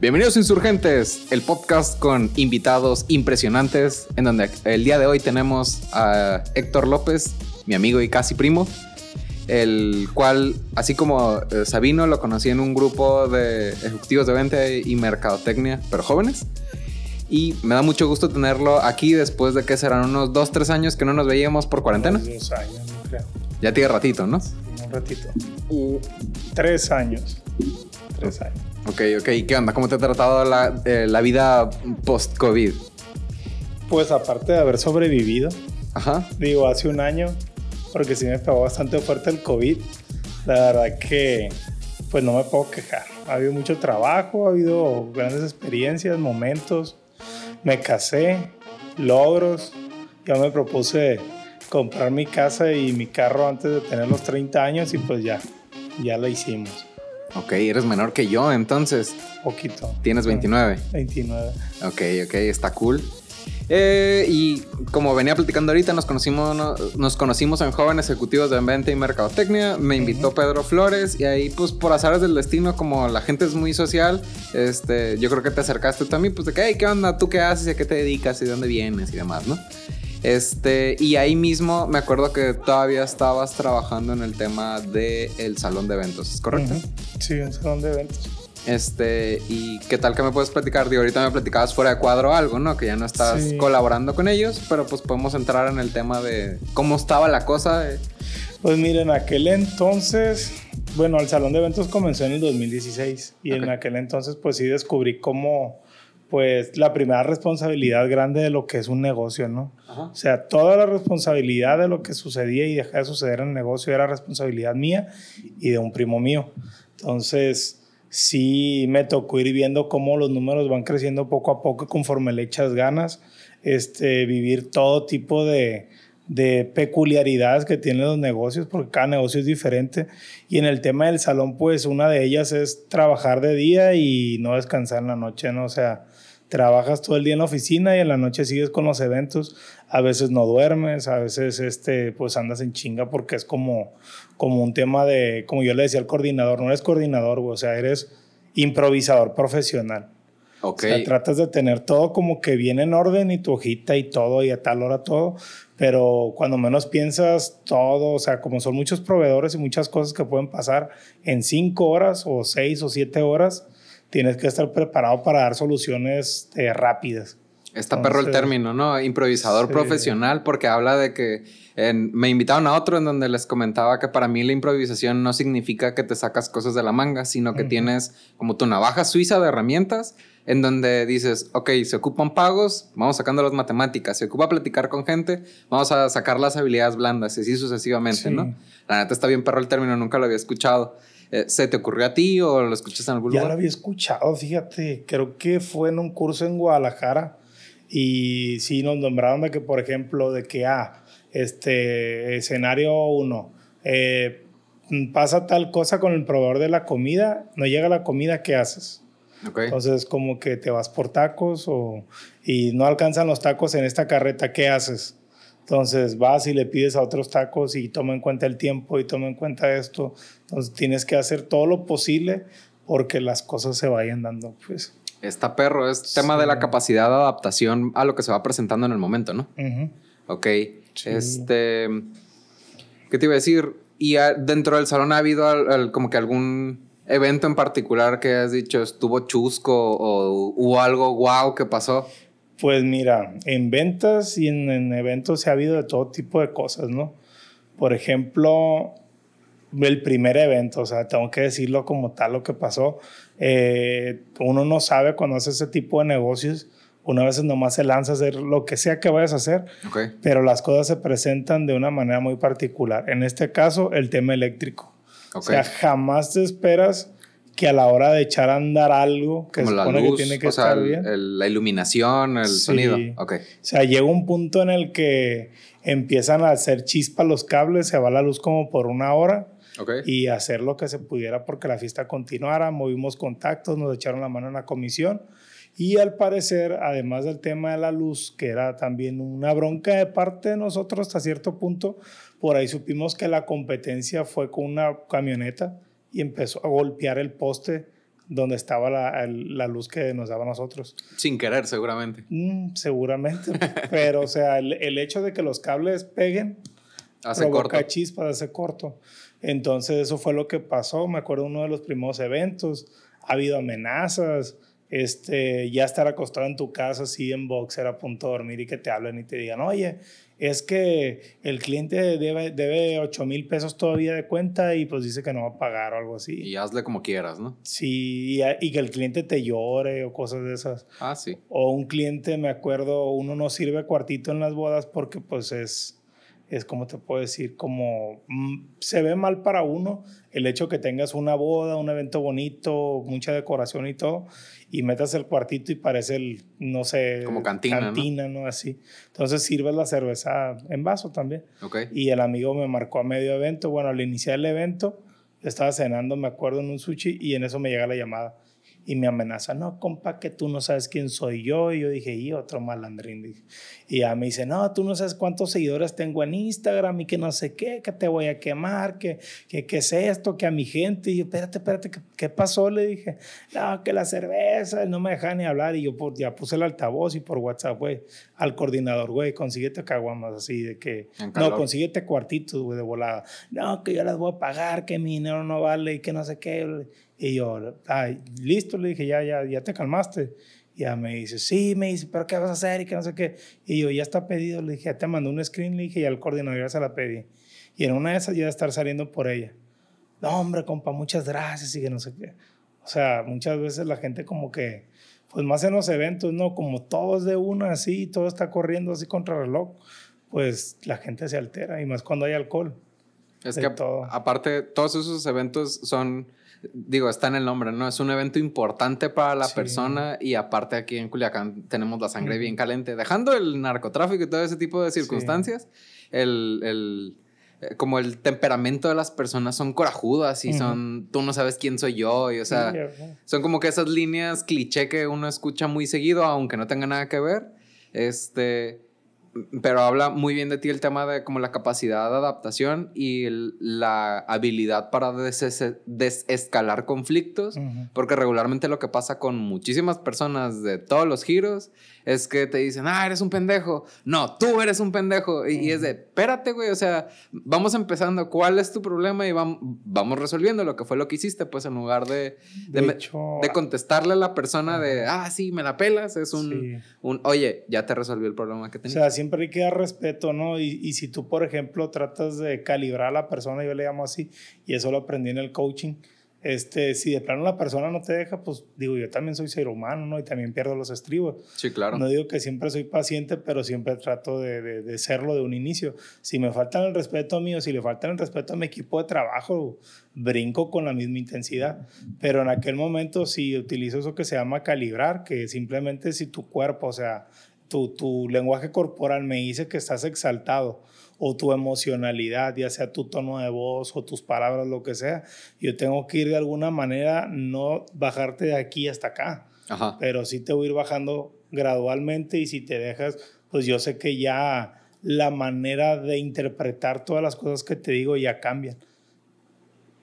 Bienvenidos Insurgentes, el podcast con invitados impresionantes, en donde el día de hoy tenemos a Héctor López, mi amigo y casi primo, el cual, así como eh, Sabino, lo conocí en un grupo de ejecutivos de venta y mercadotecnia, pero jóvenes. Y me da mucho gusto tenerlo aquí después de que serán unos dos, tres años que no nos veíamos por cuarentena. Dos años, no creo. Ya tiene ratito, ¿no? Un ratito. tres años. Tres años. Ok, ok. ¿Y qué onda? ¿Cómo te ha tratado la, eh, la vida post-COVID? Pues aparte de haber sobrevivido, Ajá. digo, hace un año, porque sí me pegó bastante fuerte el COVID, la verdad que pues no me puedo quejar. Ha habido mucho trabajo, ha habido grandes experiencias, momentos. Me casé, logros. Ya me propuse comprar mi casa y mi carro antes de tener los 30 años y pues ya, ya lo hicimos. Ok, eres menor que yo, entonces. Poquito. Tienes 29. 29. Ok, ok, está cool. Eh, y como venía platicando ahorita, nos conocimos, no- nos conocimos en Jóvenes Ejecutivos de Venta y Mercadotecnia. Me invitó Pedro Flores y ahí, pues por azares del destino, como la gente es muy social, este, yo creo que te acercaste también, pues de que, hey, ¿qué onda? ¿Tú qué haces? ¿Y a qué te dedicas? ¿Y de dónde vienes? Y demás, ¿no? Este, y ahí mismo me acuerdo que todavía estabas trabajando en el tema del salón de eventos, ¿es correcto? Sí, un salón de eventos. Este, y qué tal que me puedes platicar? Digo, ahorita me platicabas fuera de cuadro algo, ¿no? Que ya no estás Sí. colaborando con ellos, pero pues podemos entrar en el tema de cómo estaba la cosa. eh. Pues miren, aquel entonces, bueno, el salón de eventos comenzó en el 2016 y en aquel entonces pues sí descubrí cómo, pues la primera responsabilidad grande de lo que es un negocio, ¿no? O sea, toda la responsabilidad de lo que sucedía y dejaba de suceder en el negocio era responsabilidad mía y de un primo mío. Entonces, sí me tocó ir viendo cómo los números van creciendo poco a poco conforme le echas ganas, este, vivir todo tipo de, de peculiaridades que tienen los negocios, porque cada negocio es diferente. Y en el tema del salón, pues una de ellas es trabajar de día y no descansar en la noche, ¿no? O sea, trabajas todo el día en la oficina y en la noche sigues con los eventos. A veces no duermes, a veces este, pues andas en chinga porque es como, como un tema de, como yo le decía al coordinador, no eres coordinador, güey, o sea, eres improvisador profesional. Ok. O sea, tratas de tener todo como que bien en orden y tu hojita y todo y a tal hora todo, pero cuando menos piensas todo, o sea, como son muchos proveedores y muchas cosas que pueden pasar en cinco horas o seis o siete horas, tienes que estar preparado para dar soluciones eh, rápidas. Está perro el Entonces, término, ¿no? Improvisador sí. profesional, porque habla de que en- me invitaron a otro en donde les comentaba que para mí la improvisación no significa que te sacas cosas de la manga, sino que Ujú. tienes como tu navaja suiza de herramientas en donde dices, ok, se ocupan pagos, vamos sacando las matemáticas, se ocupa platicar con gente, vamos a sacar las habilidades blandas y así sucesivamente, Sí. ¿no? La neta está bien perro el término, nunca lo había escuchado. Eh, ¿Se te ocurrió a ti o lo escuchas en algún Ya lo lugar? había escuchado, fíjate, creo que fue en un curso en Guadalajara y sí nos nombraron de que, por ejemplo, de que, ah, este, escenario 1, pasa tal cosa con el proveedor de la comida, no llega la comida, ¿qué haces? Ok. Entonces, como que te vas por tacos o, y no alcanzan los tacos en esta carreta, ¿qué haces? Entonces vas y le pides a otros tacos y toma en cuenta el tiempo y toma en cuenta esto. Entonces tienes que hacer todo lo posible porque las cosas se vayan dando, pues. Está perro, es tema de la capacidad de adaptación a lo que se va presentando en el momento, ¿no? Ujú. Ok. Sí. Este. ¿Qué te iba a decir? ¿Y dentro del salón ha habido al- al- como que algún evento en particular que has dicho estuvo chusco o hubo algo guau que pasó? Pues mira, en ventas y en, en eventos se ha habido de todo tipo de cosas, ¿no? Por ejemplo, el primer evento, o sea, tengo que decirlo como tal lo que pasó. Eh, uno no sabe cuando hace ese tipo de negocios, una vez nomás se lanza a hacer lo que sea que vayas a hacer, Ok. pero las cosas se presentan de una manera muy particular. En este caso, el tema eléctrico. Ok. O sea, jamás te esperas que a la hora de echar a andar algo que como se la supone luz, que tiene que o sea, estar el- bien. el- la iluminación, el Sí. sonido. Ok. O sea, llega un punto en el que empiezan a hacer chispas los cables, se va la luz como por una hora Ok. y hacer lo que se pudiera porque la fiesta continuara. Movimos contactos, nos echaron la mano en la comisión y al parecer, además del tema de la luz, que era también una bronca de parte de nosotros hasta cierto punto, por ahí supimos que la competencia fue con una camioneta y empezó a golpear el poste donde estaba la, la, luz que nos daba a nosotros. Sin querer, seguramente. Mm, seguramente. Pero, o sea, el, el, hecho de que los cables peguen hace provoca corto. chispas, hace corto. Entonces, eso fue lo que pasó. Me acuerdo uno de los primeros eventos. Ha habido amenazas. Este, ya estar acostado en tu casa así en boxer a punto de dormir y que te hablen y te digan, oye, es que el cliente debe, debe 8 mil pesos todavía de cuenta y pues dice que no va a pagar o algo así. Y hazle como quieras, ¿no? Sí, y, que el cliente te llore o cosas de esas. Ah, sí. O un cliente, me acuerdo, uno no sirve cuartito en las bodas porque pues es es como te puedo decir, como mm, se ve mal para uno el hecho que tengas una boda, un evento bonito, mucha decoración y todo, y metas el cuartito y parece el, no sé, como cantina, cantina ¿no? Así. Entonces sirves la cerveza en vaso también. Okay. Y el amigo me marcó a medio evento, bueno, al iniciar el evento, estaba cenando, me acuerdo, en un sushi y en eso me llega la llamada y me amenaza, no, compa, que tú no sabes quién soy yo. Y yo dije, y otro malandrín. Dije. Y ya me dice, no, tú no sabes cuántos seguidores tengo en Instagram y que no sé qué, que te voy a quemar, que, que, que es esto, que a mi gente. Y yo, espérate, espérate, ¿qué, pasó? Le dije, no, que la cerveza, no me deja ni hablar. Y yo por, ya puse el altavoz y por WhatsApp, güey, al coordinador, güey, consíguete caguamas así de que, no, consíguete cuartitos, güey, de volada. No, que yo las voy a pagar, que mi dinero no vale y que no sé qué. Y yo, ay, listo, le dije, ya, ya, ya te calmaste. Y ya me dice, sí, me dice, pero ¿qué vas a hacer? Y que no sé qué. Y yo, ya está pedido, le dije, ya te mandó un screen, le dije, y al coordinador ya se la pedí. Y en una de esas ya de estar saliendo por ella. No, hombre, compa, muchas gracias y que no sé qué. O sea, muchas veces la gente como que, pues más en los eventos, ¿no? Como todos de una así, todo está corriendo así contra el reloj, pues la gente se altera y más cuando hay alcohol. Es que todo. aparte, todos esos eventos son digo, está en el nombre, ¿no? Es un evento importante para la persona y aparte aquí en Culiacán tenemos la sangre bien caliente. Dejando el narcotráfico y todo ese tipo de circunstancias, el, el, eh, como el temperamento de las personas son corajudas y son, tú no sabes quién soy yo, y o sea, son como que esas líneas cliché que uno escucha muy seguido, aunque no tenga nada que ver. Este, pero habla muy bien de ti el tema de como la capacidad de adaptación y la habilidad para desescalar conflictos, porque regularmente lo que pasa con muchísimas personas de todos los giros es que te dicen, ah, eres un pendejo. No, tú eres un pendejo. Y, es de, espérate, güey, o sea, vamos empezando, ¿cuál es tu problema? Y vamos, vamos resolviendo lo que fue lo que hiciste, pues en lugar de, de, contestarle a la persona de, ah, sí, me la pelas, es un, un, oye, ya te resolvió el problema que tenías. O sea, siempre hay que dar respeto, ¿no? Y, y si tú, por ejemplo, tratas de calibrar a la persona, yo le llamo así, y eso lo aprendí en el coaching este, si de plano la persona no te deja, pues digo, yo también soy ser humano, ¿no? Y también pierdo los estribos. Sí, claro. No digo que siempre soy paciente, pero siempre trato de, de, serlo de un inicio. Si me faltan el respeto mío, si le faltan el respeto a mi equipo de trabajo, brinco con la misma intensidad. Pero en aquel momento sí utilizo eso que se llama calibrar, que simplemente si tu cuerpo, o sea, tu, tu lenguaje corporal me dice que estás exaltado o tu emocionalidad, ya sea tu tono de voz o tus palabras, lo que sea. Yo tengo que ir de alguna manera, no bajarte de aquí hasta acá, pero sí te voy a ir bajando gradualmente y si te dejas, pues yo sé que ya la manera de interpretar todas las cosas que te digo ya cambian.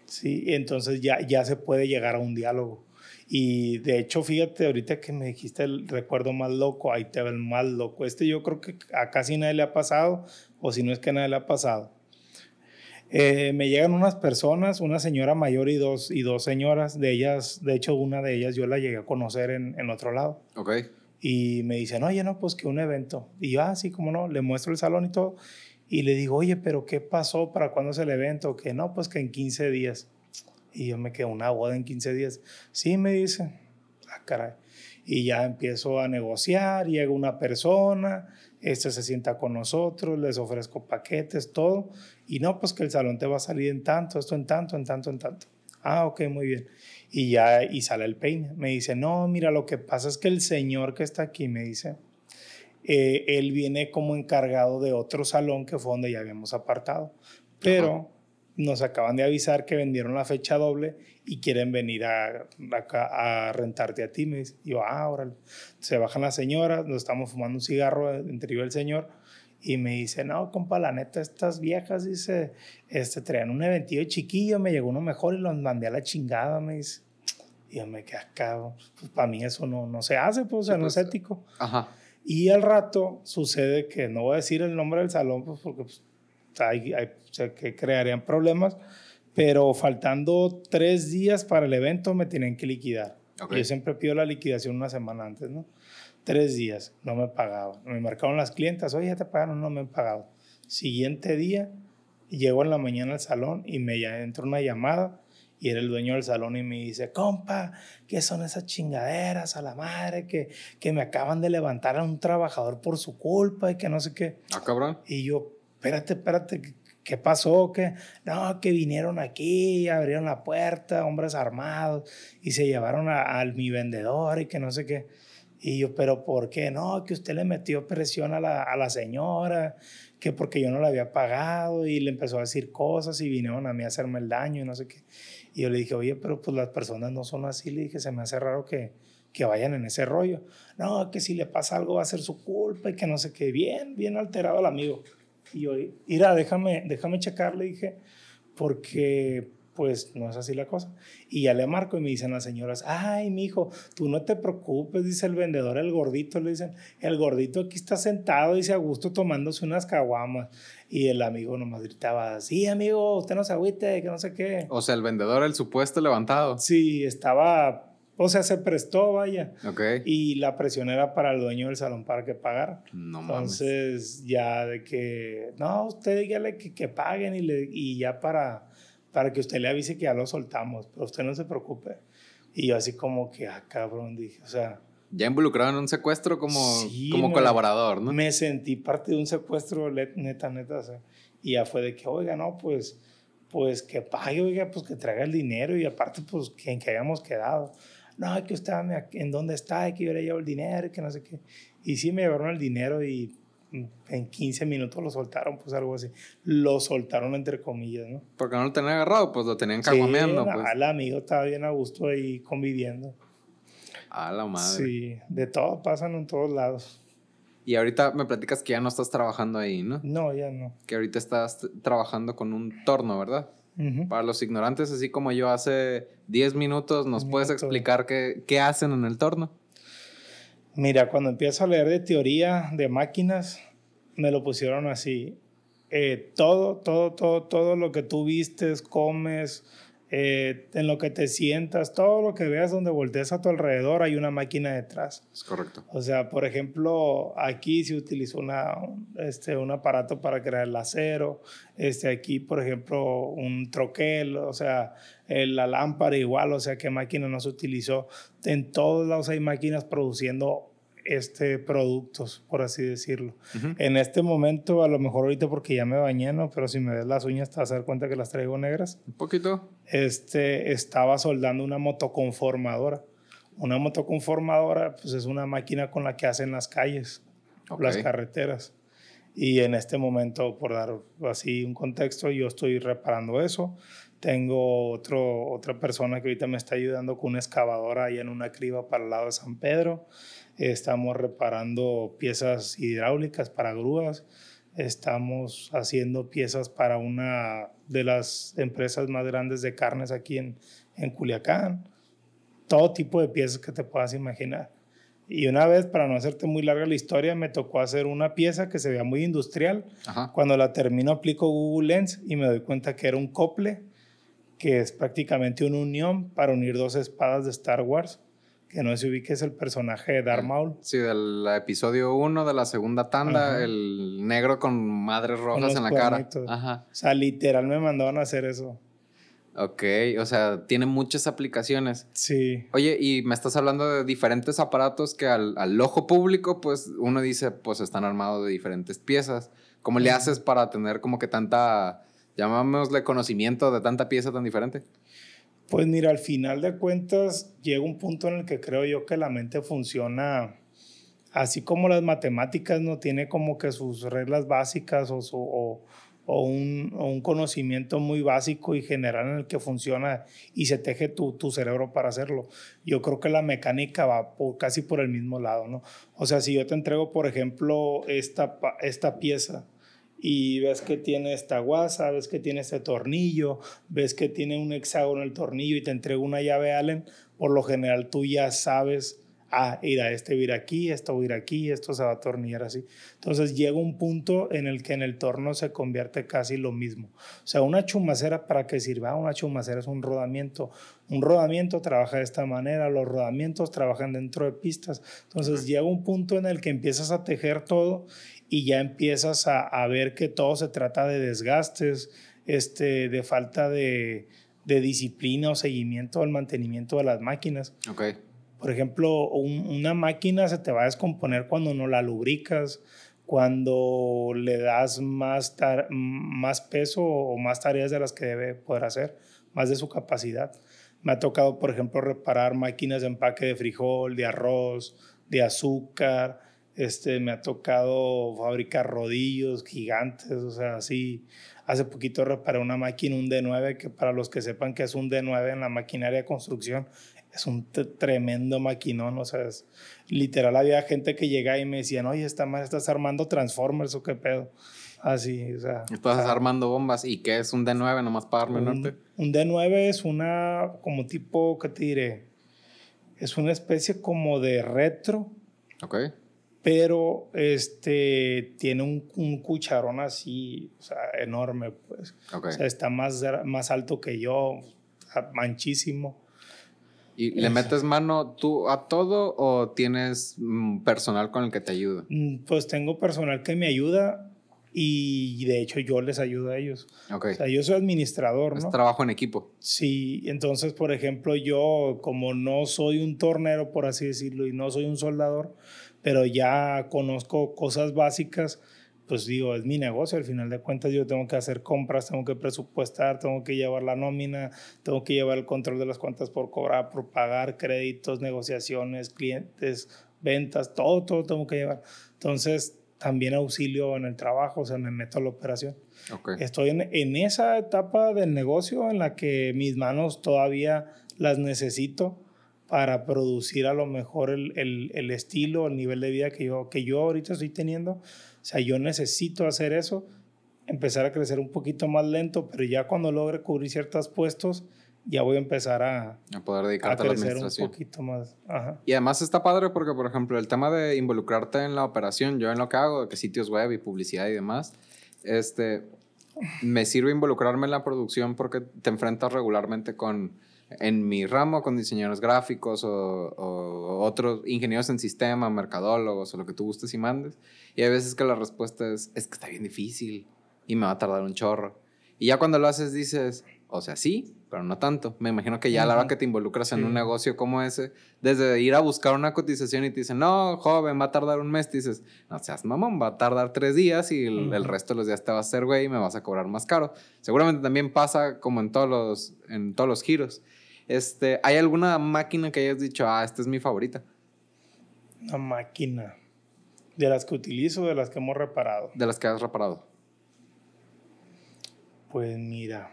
Sí, entonces ya, ya se puede llegar a un diálogo. Y de hecho, fíjate, ahorita que me dijiste el recuerdo más loco, ahí te ve el más loco. Este yo creo que a casi nadie le ha pasado, o si no es que nadie le ha pasado. Eh, me llegan unas personas, una señora mayor y dos, y dos señoras, de ellas, de hecho una de ellas yo la llegué a conocer en, en otro lado. Ok. Y me dicen, oye, no, pues que un evento. Y yo, ah, sí, cómo no, le muestro el salón y todo. Y le digo, oye, pero ¿qué pasó? ¿Para cuándo es el evento? Que no, pues que en 15 días. Y yo me quedo una boda en 15 días. Sí, me dice. Ah, caray. Y ya empiezo a negociar, llega una persona, este se sienta con nosotros, les ofrezco paquetes, todo. Y no, pues que el salón te va a salir en tanto, esto en tanto, en tanto, en tanto. Ah, ok, muy bien. Y ya, y sale el peine. Me dice, no, mira, lo que pasa es que el señor que está aquí, me dice, eh, él viene como encargado de otro salón que fue donde ya habíamos apartado. Pero nos acaban de avisar que vendieron la fecha doble y quieren venir a, a, rentarte a ti. Me dice, yo, ah, órale. Se bajan las señoras, nos estamos fumando un cigarro entre yo y el señor. Y me dice, no, compa, la neta, estas viejas, dice, este, traían un eventillo chiquillo, me llegó uno mejor y los mandé a la chingada, me dice. Y yo me quedé acá, pues para mí eso no, no se hace, pues, o sea, no es pues, ético. Ajá. Y al rato sucede que no voy a decir el nombre del salón, pues porque pues, hay, hay, que crearían problemas, pero faltando tres días para el evento me tienen que liquidar. Okay. Yo siempre pido la liquidación una semana antes, ¿no? Tres días, no me pagaban. Me marcaron las clientas, oye, ya te pagaron, no me han pagado. Siguiente día, llego en la mañana al salón y me entra una llamada y era el dueño del salón y me dice, compa, ¿qué son esas chingaderas a la madre que, que me acaban de levantar a un trabajador por su culpa y que no sé qué? Ah, cabrón. Y yo, espérate, espérate, ¿qué pasó? ¿Qué? No, que vinieron aquí, abrieron la puerta, hombres armados, y se llevaron a, a mi vendedor y que no sé qué. Y yo, pero ¿por qué? No, que usted le metió presión a la, a la señora, que porque yo no la había pagado y le empezó a decir cosas y vinieron a mí a hacerme el daño y no sé qué. Y yo le dije, oye, pero pues las personas no son así. Le dije, se me hace raro que, que vayan en ese rollo. No, que si le pasa algo va a ser su culpa y que no sé qué. Bien, bien alterado el amigo. Y yo, mira, déjame, déjame checar, le dije, porque pues no es así la cosa. Y ya le marco y me dicen las señoras, ay, mi hijo, tú no te preocupes, dice el vendedor, el gordito, le dicen, el gordito aquí está sentado, dice a gusto tomándose unas caguamas. Y el amigo nomás gritaba, sí, amigo, usted no se agüite, que no sé qué. O sea, el vendedor, el supuesto levantado. Sí, estaba, o sea, se prestó, vaya. Ok. Y la presión era para el dueño del salón para que pagara. No mames. Entonces, ya de que, no, usted dígale que, que paguen y, le, y ya para para que usted le avise que ya lo soltamos, pero usted no se preocupe. Y yo así como que, ah, cabrón, dije, o sea... Ya involucrado en un secuestro como, sí, como me, colaborador, ¿no? Me sentí parte de un secuestro neta, neta, o sea, y ya fue de que, oiga, no, pues, pues que pague, oiga, pues que traiga el dinero y aparte, pues, que, en que hayamos quedado. No, que usted, en dónde está, que yo le llevo el dinero que no sé qué. Y sí me llevaron el dinero y en 15 minutos lo soltaron, pues algo así. Lo soltaron entre comillas, ¿no? Porque no lo tenían agarrado, pues lo tenían caguameando. Sí, pues. el amigo estaba bien a gusto ahí conviviendo. A la madre. Sí, de todo pasan en todos lados. Y ahorita me platicas que ya no estás trabajando ahí, ¿no? No, ya no. Que ahorita estás trabajando con un torno, ¿verdad? Uh -huh. Para los ignorantes, así como yo hace 10 minutos, ¿nos puedes explicar qué, qué hacen en el torno? Mira, cuando empiezo a leer de teoría de máquinas, me lo pusieron así. Eh, todo, todo, todo, todo lo que tú vistes, comes, eh, en lo que te sientas, todo lo que veas donde voltees a tu alrededor, hay una máquina detrás. Es correcto. O sea, por ejemplo, aquí se utilizó una, este, un aparato para crear el acero. Este, aquí, por ejemplo, un troquel, o sea, la lámpara igual, o sea, qué máquina no se utilizó. En todos lados hay máquinas produciendo este, productos, por así decirlo. Uh -huh. En este momento, a lo mejor ahorita porque ya me bañé, ¿no? Pero si me ves las uñas te vas a dar cuenta que las traigo negras. Un poquito. Este, estaba soldando una motoconformadora. Una motoconformadora, pues es una máquina con la que hacen las calles, okay. las carreteras. Y en este momento, por dar así un contexto, yo estoy reparando eso. Tengo otro, otra persona que ahorita me está ayudando con una excavadora ahí en una criba para el lado de San Pedro. Estamos reparando piezas hidráulicas para grúas. Estamos haciendo piezas para una de las empresas más grandes de carnes aquí en, en Culiacán. Todo tipo de piezas que te puedas imaginar. Y una vez, para no hacerte muy larga la historia, me tocó hacer una pieza que se veía muy industrial. Ajá. Cuando la termino aplico Google Lens y me doy cuenta que era un cople, que es prácticamente una unión para unir dos espadas de Star Wars que no se ubique es el personaje de Darth Maul. Sí, del episodio 1 de la segunda tanda, Ajá. el negro con madres rojas con en la cuernitos. cara. Ajá. O sea, literal me mandaron a hacer eso. Ok, o sea, tiene muchas aplicaciones. Sí. Oye, y me estás hablando de diferentes aparatos que al, al ojo público, pues uno dice, pues están armados de diferentes piezas. ¿Cómo le haces para tener como que tanta, llamámosle conocimiento de tanta pieza tan diferente? Pues mira, al final de cuentas llega un punto en el que creo yo que la mente funciona así como las matemáticas no tiene como que sus reglas básicas o, un, conocimiento muy básico y general en el que funciona y se teje tu, tu, cerebro para hacerlo. Yo creo que la mecánica va por, casi por el mismo lado, ¿no? O sea, si yo te entrego, por ejemplo, esta, esta pieza y ves que tiene esta guasa, ves que tiene este tornillo, ves que tiene un hexágono el tornillo y te entrega una llave Allen, por lo general tú ya sabes ah, mira, este va a ir aquí, esto va a aquí, esto se va a atornillar así. Entonces llega un punto en el que en el torno se convierte casi lo mismo. O sea, una chumacera, ¿para qué sirve? Ah, una chumacera es un rodamiento. Un rodamiento trabaja de esta manera, los rodamientos trabajan dentro de pistas. Entonces llega un punto en el que empiezas a tejer todo y ya empiezas a, a ver que todo se trata de desgastes, este, de falta de, de disciplina o seguimiento al mantenimiento de las máquinas. Okay. Por ejemplo, una máquina se te va a descomponer cuando no la lubricas, cuando le das más, más peso o más tareas de las que debe poder hacer, más de su capacidad. Me ha tocado, por ejemplo, reparar máquinas de empaque de frijol, de arroz, de azúcar. Este, me ha tocado fabricar rodillos gigantes, o sea, así. Hace poquito reparé una máquina, un D9, que para los que sepan que es un D9 en la maquinaria de construcción, es un tremendo maquinón, o sea, es, literal había gente que llegaba y me decían, oye, esta madre estás armando Transformers o qué pedo. Así, o sea. Estás armando bombas. ¿Y qué es un D9 nomás para darme norte? Un D9 es una, como tipo, ¿qué te diré? Es una especie como de retro. Ok. Pero este, tiene un, un cucharón así, o sea, enorme, pues. O sea, está más, más alto que yo, manchísimo. ¿Y le metes mano tú a todo o tienes mm, personal con el que te ayuda? Mm, pues tengo personal que me ayuda y de hecho yo les ayudo a ellos. Okay. O sea, yo soy administrador, ¿no? Es trabajo en equipo. Sí, entonces, por ejemplo, yo como no soy un tornero, por así decirlo, y no soy un soldador, pero ya conozco cosas básicas, pues digo, es mi negocio, al final de cuentas yo tengo que hacer compras, tengo que presupuestar, tengo que llevar la nómina, tengo que llevar el control de las cuentas por cobrar, por pagar, créditos, negociaciones, clientes, ventas, todo, todo tengo que llevar. Entonces, también auxilio en el trabajo, o sea, me meto a la operación. Estoy en, en esa etapa del negocio en la que mis manos todavía las necesito para producir a lo mejor el, el, el, estilo, el nivel de vida que yo, que yo ahorita estoy teniendo. O sea, yo necesito hacer eso, empezar a crecer un poquito más lento, pero ya cuando logre cubrir ciertos puestos, ya voy a empezar a, a poder dedicarte a, crecer un poquito más. Y además está padre porque, por ejemplo, el tema de involucrarte en la operación, yo en lo que hago, que sitios web y publicidad y demás, este, me sirve involucrarme en la producción porque te enfrentas regularmente con en mi ramo con diseñadores gráficos o, otros ingenieros en sistema, mercadólogos o lo que tú gustes y mandes. Y hay veces que la respuesta es, es que está bien difícil y me va a tardar un chorro. Y ya cuando lo haces dices, o sea, sí, pero no tanto. Me imagino que ya a la hora que te involucras en un negocio como ese, desde ir a buscar una cotización y te dicen, no, joven, va a tardar un mes, dices, no seas mamón, va a tardar tres días y el, resto de los días te vas a hacer güey y me vas a cobrar más caro. Seguramente también pasa como en todos los, en todos los giros. Este, ¿Hay alguna máquina que hayas dicho, ah, esta es mi favorita? Una máquina. ¿De las que utilizo o de las que hemos reparado? De las que has reparado. Pues mira,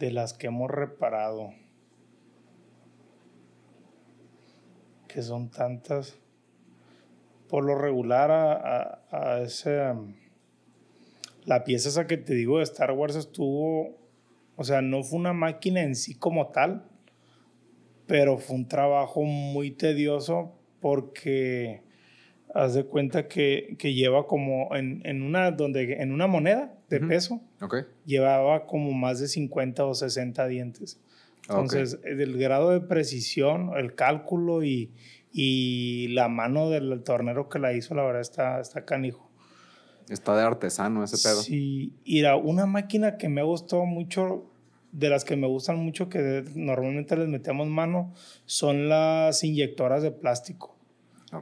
de las que hemos reparado, que son tantas, por lo regular a, a ese... La pieza esa que te digo de Star Wars estuvo o sea, no fue una máquina en sí como tal, pero fue un trabajo muy tedioso porque haz de cuenta que, que lleva como en, en, una, donde, en una moneda de peso, llevaba como más de 50 o 60 dientes. Entonces, el grado de precisión, el cálculo y, y la mano del tornero que la hizo, la verdad está, está canijo. Está de artesano ese pedo. Sí, y era una máquina que me ha gustado mucho, de las que me gustan mucho, que normalmente les metemos mano, son las inyectoras de plástico.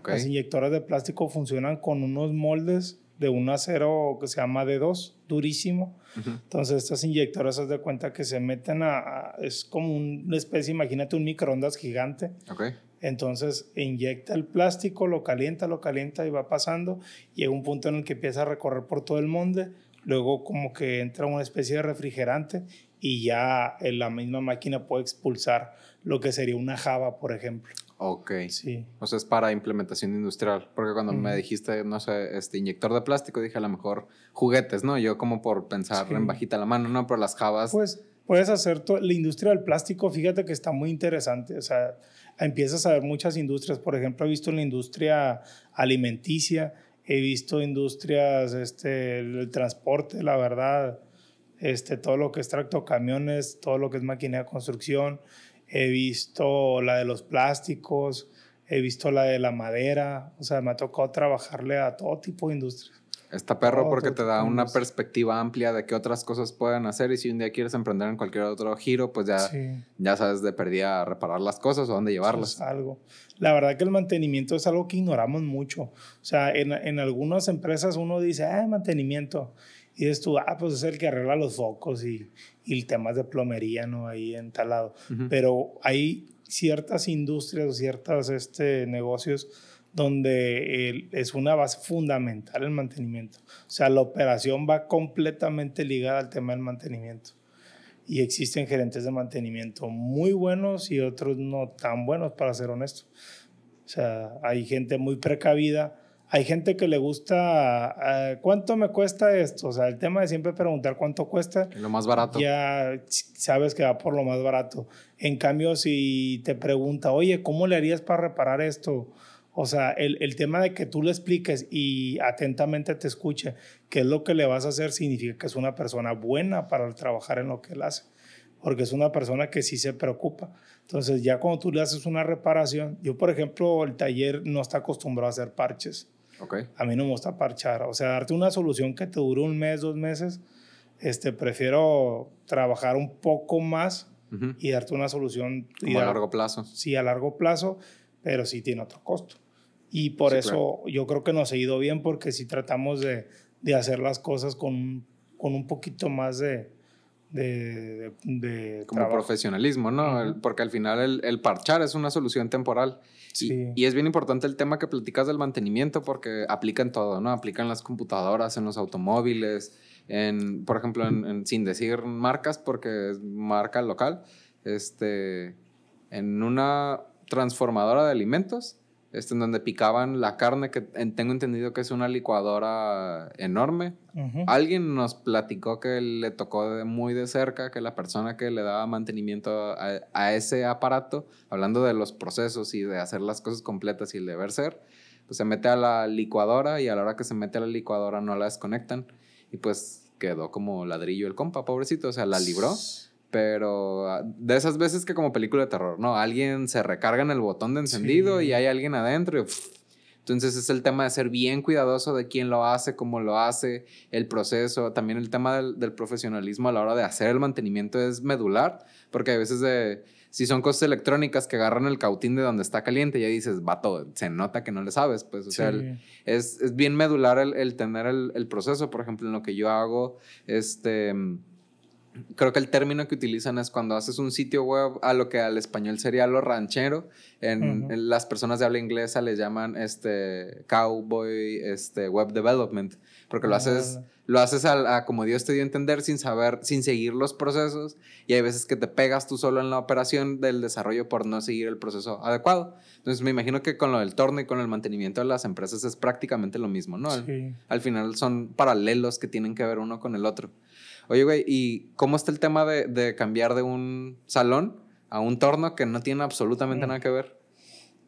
Las inyectoras de plástico funcionan con unos moldes de un acero que se llama D2, durísimo. Entonces estas inyectoras se de cuenta que se meten a, es como una especie, imagínate un microondas gigante. Okay. Entonces inyecta el plástico, lo calienta, lo calienta y va pasando. Llega un punto en el que empieza a recorrer por todo el molde. Luego como que entra una especie de refrigerante y ya la misma máquina puede expulsar lo que sería una Java, por ejemplo. Ok. Sí. O sea, es para implementación industrial. Porque cuando me dijiste, no sé, este inyector de plástico, dije a lo mejor juguetes, ¿no? Yo como por pensar en bajita la mano, ¿no? Pero las Javas. Pues puedes hacer. La industria del plástico, fíjate que está muy interesante. O sea, empiezas a ver muchas industrias. Por ejemplo, he visto la industria alimenticia, he visto industrias, este, el transporte, la verdad, este, todo lo que es camiones, todo lo que es máquina de construcción he visto la de los plásticos, he visto la de la madera, o sea, me ha tocado trabajarle a todo tipo de industrias. Está perro porque te da una perspectiva amplia de qué otras cosas pueden hacer y si un día quieres emprender en cualquier otro giro, pues ya, ya sabes de perdida reparar las cosas o dónde llevarlas. Es algo. La verdad que el mantenimiento es algo que ignoramos mucho. O sea, en, en algunas empresas uno dice, ah, mantenimiento. Y dices tú, ah, pues es el que arregla los focos y, y temas de plomería, ¿no? Ahí en tal lado. Pero hay ciertas industrias o ciertos este, negocios donde es una base fundamental el mantenimiento. O sea, la operación va completamente ligada al tema del mantenimiento. Y existen gerentes de mantenimiento muy buenos y otros no tan buenos, para ser honesto. O sea, hay gente muy precavida hay gente que le gusta, eh, ¿cuánto me cuesta esto? O sea, el tema de siempre preguntar cuánto cuesta. Lo más barato. Ya sabes que va por lo más barato. En cambio, si te pregunta, oye, ¿cómo le harías para reparar esto? O sea, el, el, tema de que tú le expliques y atentamente te escuche qué es lo que le vas a hacer significa que es una persona buena para trabajar en lo que él hace, porque es una persona que sí se preocupa. Entonces, ya cuando tú le haces una reparación, yo, por ejemplo, el taller no está acostumbrado a hacer parches. A mí no me gusta parchar. O sea, darte una solución que te dure un mes, dos meses, este, prefiero trabajar un poco más y darte una solución. a largo plazo. Sí, a largo plazo, pero sí tiene otro costo. Y por eso yo creo que nos ha ido bien porque si tratamos de, de hacer las cosas con, con un poquito más de, de, de, como profesionalismo, ¿no? porque al final el, el, parchar es una solución temporal. Sí. Y, es bien importante el tema que platicas del mantenimiento porque aplica en todo, ¿no? Aplica en las computadoras, en los automóviles, en, por ejemplo, en, sin decir marcas porque es marca local, este, en una transformadora de alimentos este, en donde picaban la carne, que tengo entendido que es una licuadora enorme. Alguien nos platicó que le tocó de muy de cerca que la persona que le daba mantenimiento a, ese aparato, hablando de los procesos y de hacer las cosas completas y el deber ser, pues se mete a la licuadora y a la hora que se mete a la licuadora no la desconectan. Y pues quedó como ladrillo el compa, pobrecito, o sea, la libró pero ah, de esas veces que como película de terror, ¿no? Alguien se recarga en el botón de encendido y hay alguien adentro. entonces es el tema de ser bien cuidadoso de quién lo hace, cómo lo hace, el proceso. También el tema del, profesionalismo a la hora de hacer el mantenimiento es medular, porque a veces de, si son cosas electrónicas que agarran el cautín de donde está caliente, ya dices, vato, se nota que no le sabes. Pues, o sea, es, es, bien medular el, el tener el, el, proceso. Por ejemplo, en lo que yo hago, este creo que el término que utilizan es cuando haces un sitio web a lo que al español sería lo ranchero. En, las personas de habla inglesa le llaman este cowboy este web development, porque lo haces ah. lo haces a, como Dios te dio a entender sin saber, sin seguir los procesos y hay veces que te pegas tú solo en la operación del desarrollo por no seguir el proceso adecuado. Entonces me imagino que con lo del torno y con el mantenimiento de las empresas es prácticamente lo mismo, ¿no? al final son paralelos que tienen que ver uno con el otro. Oye, güey, ¿y cómo está el tema de, cambiar de un salón a un torno que no tiene absolutamente mm. nada que ver?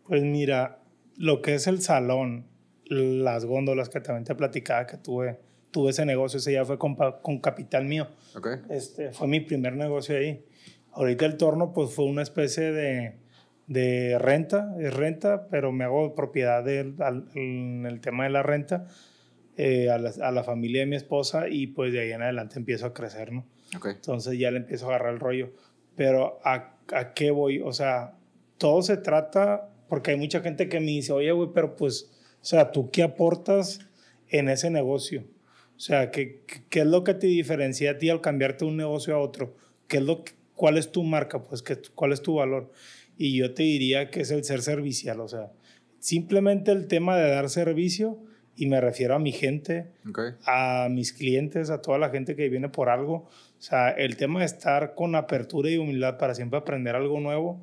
Pues mira, lo que es el salón, las góndolas que también te platicaba que tuve, tuve ese negocio, ese ya fue con, con capital mío. Okay. Este, fue mi primer negocio ahí. Ahorita el torno pues fue una especie de, de renta, es renta, pero me hago propiedad del en el tema de la renta eh, a, la, a, la, familia de mi esposa y pues de ahí en adelante empiezo a crecer, ¿no? Entonces ya le empiezo a agarrar el rollo. Pero ¿a, ¿a qué voy? O sea, todo se trata, porque hay mucha gente que me dice, oye, güey, pero pues, o sea, ¿tú qué aportas en ese negocio? O sea, ¿qué, ¿qué, es lo que te diferencia a ti al cambiarte de un negocio a otro? ¿Qué es lo ¿Cuál es tu marca? Pues, ¿qué, ¿cuál es tu valor? Y yo te diría que es el ser servicial, o sea, simplemente el tema de dar servicio y me refiero a mi gente, a mis clientes, a toda la gente que viene por algo. O sea, el tema de estar con apertura y humildad para siempre aprender algo nuevo,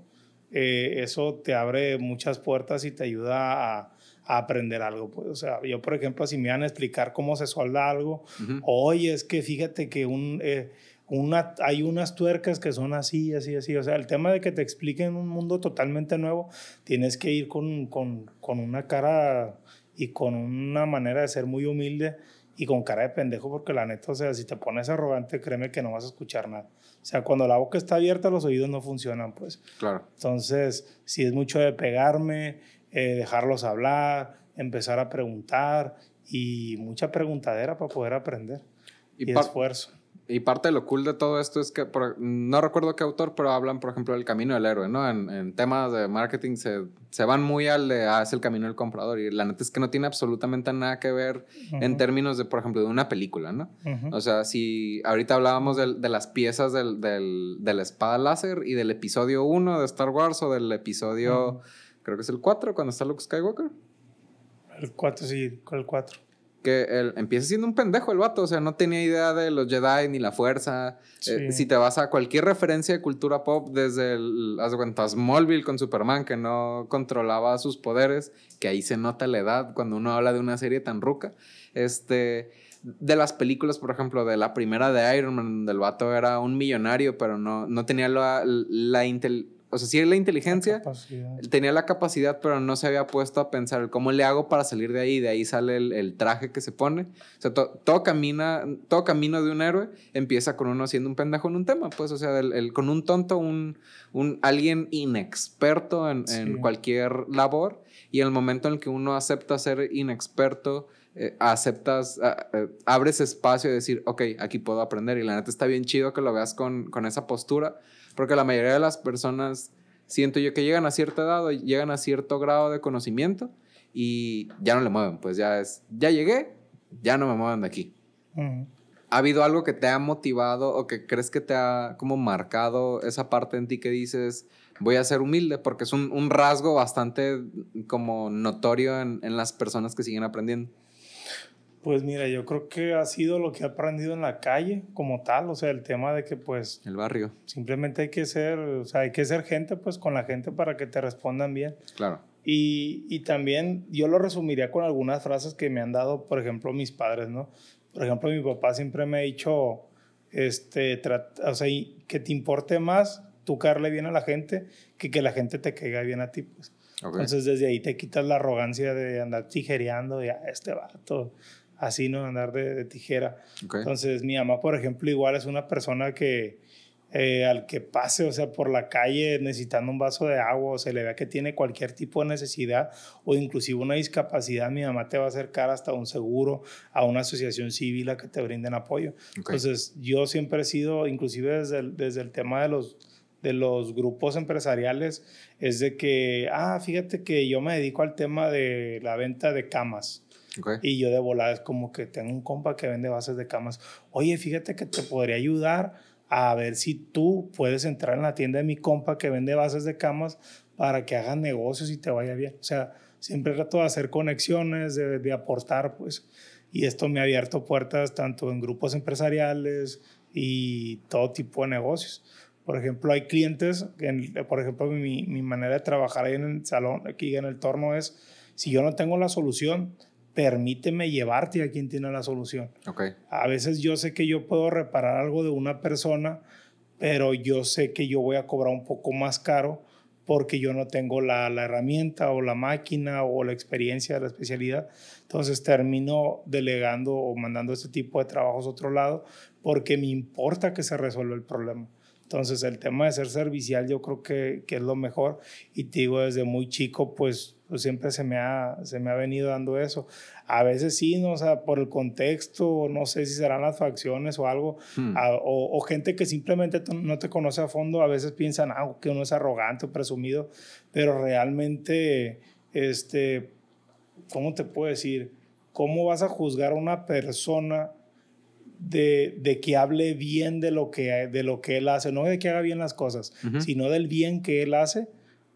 eh, eso te abre muchas puertas y te ayuda a, aprender algo. Pues. O sea, yo, por ejemplo, si me van a explicar cómo se solda algo, oye, es que fíjate que un... Eh, una, hay unas tuercas que son así, así, así. O sea, el tema de que te expliquen un mundo totalmente nuevo, tienes que ir con, con, con una cara y con una manera de ser muy humilde y con cara de pendejo, porque la neta, o sea, si te pones arrogante, créeme que no vas a escuchar nada. O sea, cuando la boca está abierta, los oídos no funcionan, pues. Claro. Entonces, si es mucho de pegarme, eh, dejarlos hablar, empezar a preguntar y mucha preguntadera para poder aprender. Y, y esfuerzo. Y parte de lo cool de todo esto es que, no recuerdo qué autor, pero hablan, por ejemplo, del camino del héroe, ¿no? En, temas de marketing se, se, van muy al de, ah, es el camino del comprador. Y la neta es que no tiene absolutamente nada que ver en términos de, por ejemplo, de una película, ¿no? O sea, si ahorita hablábamos de, de las piezas del, del, de la espada láser y del episodio 1 de Star Wars o del episodio, creo que es el 4, cuando está Luke Skywalker. El 4, sí, con el 4 que él empieza siendo un pendejo el vato, o sea, no tenía idea de los Jedi ni la fuerza. Eh, si te vas a cualquier referencia de cultura pop, desde el, haz cuenta, Smallville con Superman, que no controlaba sus poderes, que ahí se nota la edad cuando uno habla de una serie tan ruca. Este, de las películas, por ejemplo, de la primera de Iron Man, donde el vato era un millonario, pero no, no tenía la, la inteligencia o sea, sí la inteligencia, tenía la capacidad, pero no se había puesto a pensar cómo le hago para salir de ahí, de ahí sale el, traje que se pone. O sea, todo, camina, todo camino de un héroe empieza con uno siendo un pendejo en un tema, pues, o sea, el, con un tonto, un, un alguien inexperto en, cualquier labor, y en el momento en el que uno acepta ser inexperto, eh, aceptas, eh, abres espacio de decir, ok, aquí puedo aprender, y la neta está bien chido que lo veas con, con esa postura porque la mayoría de las personas siento yo que llegan a cierta edad o llegan a cierto grado de conocimiento y ya no le mueven, pues ya es, ya llegué, ya no me mueven de aquí. ¿Ha habido algo que te ha motivado o que crees que te ha como marcado esa parte en ti que dices, voy a ser humilde? Porque es un, rasgo bastante como notorio en, en las personas que siguen aprendiendo. Pues mira, yo creo que ha sido lo que he aprendido en la calle como tal, o sea, el tema de que pues... El barrio. Simplemente hay que ser, o sea, hay que ser gente pues con la gente para que te respondan bien. Claro. Y, y también yo lo resumiría con algunas frases que me han dado, por ejemplo, mis padres, ¿no? Por ejemplo, mi papá siempre me ha dicho, este, o sea, que te importe más tú caerle bien a la gente que que la gente te caiga bien a ti, pues. Entonces desde ahí te quitas la arrogancia de andar tijereando, ya, este vato así, ¿no? Andar de, tijera. Entonces, mi mamá, por ejemplo, igual es una persona que eh, al que pase, o sea, por la calle necesitando un vaso de agua o se le vea que tiene cualquier tipo de necesidad o inclusive una discapacidad, mi mamá te va a acercar hasta un seguro, a una asociación civil a que te brinden apoyo. Entonces, yo siempre he sido, inclusive desde el, desde el tema de los de los grupos empresariales es de que, ah, fíjate que yo me dedico al tema de la venta de camas. Y yo de volada es como que tengo un compa que vende bases de camas. Oye, fíjate que te podría ayudar a ver si tú puedes entrar en la tienda de mi compa que vende bases de camas para que hagan negocios y te vaya bien. O sea, siempre trato de hacer conexiones, de, de aportar, pues. Y esto me ha abierto puertas tanto en grupos empresariales y todo tipo de negocios. Por ejemplo, hay clientes, por ejemplo, mi, mi manera de trabajar ahí en el salón, aquí en el torno es, si yo no tengo la solución, permíteme llevarte a quien tiene la solución. Okay. A veces yo sé que yo puedo reparar algo de una persona, pero yo sé que yo voy a cobrar un poco más caro porque yo no tengo la, la herramienta o la máquina o la experiencia de la especialidad. Entonces termino delegando o mandando este tipo de trabajos a otro lado porque me importa que se resuelva el problema. Entonces el tema de ser servicial yo creo que, que es lo mejor y te digo desde muy chico pues, pues, siempre se me, ha, se me ha venido dando eso. A veces sí, ¿no? o sea, por el contexto, no sé si serán las facciones o algo, hmm. o, o, gente que simplemente no te conoce a fondo, a veces piensan ah, que uno es arrogante o presumido, pero realmente, este, ¿cómo te puedo decir? ¿Cómo vas a juzgar a una persona? de, de, que hable bien de lo, que, de lo que él hace, no de que haga bien las cosas, sino del bien que él hace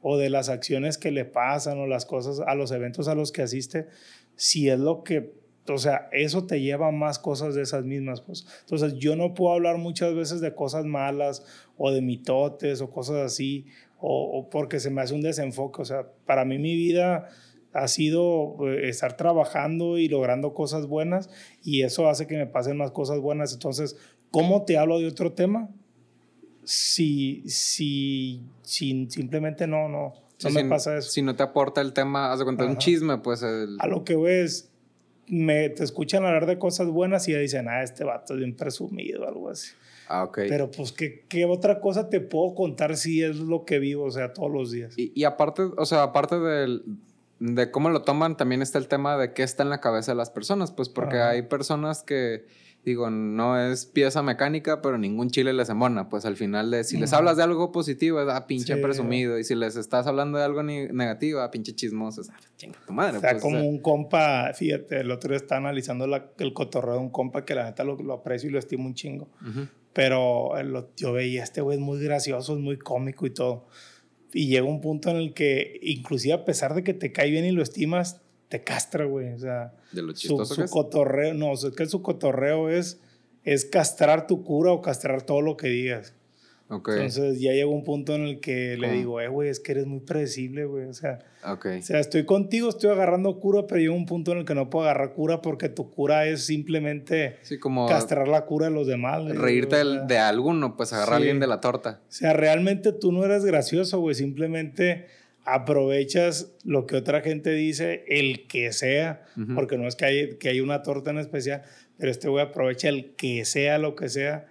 o de las acciones que le pasan o las cosas, a los eventos a los que asiste. si es lo que, o sea, eso te lleva a más cosas de esas mismas cosas. Entonces, yo no puedo hablar muchas veces de cosas malas o de mitotes o cosas así, o, o porque se me hace un desenfoque. O sea, para mí mi vida ha sido eh, estar trabajando y logrando cosas buenas y eso hace que me pasen más cosas buenas. Entonces, ¿cómo te hablo de otro tema? Si, si, si simplemente no, no, no me pasa eso. Si no te aporta el tema, haz de cuenta, un chisme, pues. A lo que ves, me, te escuchan hablar de cosas buenas y ya dicen, ah, este vato es bien presumido, algo así. Ah, ok. Pero pues, ¿qué, ¿qué, otra cosa te puedo contar si es lo que vivo, o sea, todos los días? Y, y aparte, o sea, aparte del de cómo lo toman, también está el tema de qué está en la cabeza de las personas, pues porque hay personas que, digo, no es pieza mecánica, pero ningún chile les embona, pues al final de, si les hablas de algo positivo, es, ah, pinche presumido, y si les estás hablando de algo negativo, ah, pinche chismoso, es, ah, chinga tu madre. O sea, pues, como un compa, fíjate, el otro día está analizando el cotorreo de un compa que la neta lo, lo aprecio y lo estimo un chingo, pero yo veía, este güey es muy gracioso, es muy cómico y todo y llega un punto en el que, inclusive a pesar de que te cae bien y lo estimas, te castra, güey. O sea, de lo su, su cotorreo, no, o sea, que su cotorreo es, es castrar tu cura o castrar todo lo que digas. Entonces ya llegó un punto en el que le digo, eh, güey, es que eres muy predecible, güey. O sea, o sea, estoy contigo, estoy agarrando cura, pero llega un punto en el que no puedo agarrar cura porque tu cura es simplemente castrar la cura de los demás. Reírte de alguno, pues agarrar a alguien de la torta. O sea, realmente tú no eres gracioso, güey. Simplemente aprovechas lo que otra gente dice, el que sea, porque no es que hay, que hay una torta en especial, pero este güey aprovecha el que sea lo que sea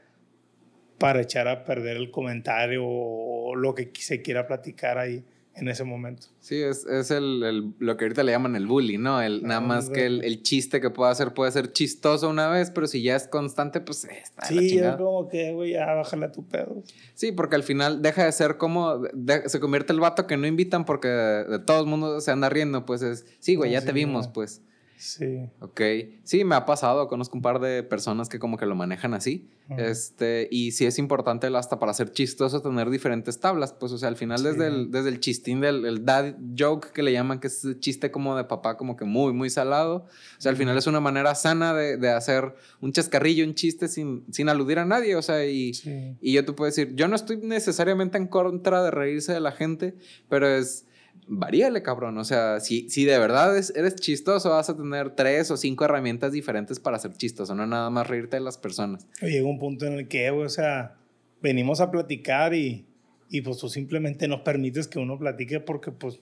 para echar a perder el comentario o lo que se quiera platicar ahí en ese momento. Sí, es, es el, el, lo que ahorita le llaman el bully, ¿no? El, nada más que el, el, chiste que pueda hacer puede ser chistoso una vez, pero si ya es constante, pues está Sí, es como que, güey, ya bájale a tu pedo. Sí, porque al final deja de ser como, se convierte el vato que no invitan porque de, todo el mundo se anda riendo, pues es, sí, güey, ya te vimos, pues. Sí. Ok. Sí, me ha pasado. Conozco un par de personas que como que lo manejan así. Este, y sí es importante hasta para ser chistoso tener diferentes tablas. Pues, o sea, al final desde, el, desde el chistín del el dad joke que le llaman, que es chiste como de papá, como que muy, muy salado. O sea, al final es una manera sana de, de hacer un chascarrillo, un chiste sin, sin aludir a nadie. O sea, y, y yo te puedo decir, yo no estoy necesariamente en contra de reírse de la gente, pero es varíale, cabrón. O sea, si, si de verdad eres chistoso, vas a tener tres o cinco herramientas diferentes para ser chistoso, no nada más reírte de las personas. Llega un punto en el que, o sea, venimos a platicar y, y pues tú simplemente no permites que uno platique porque, pues,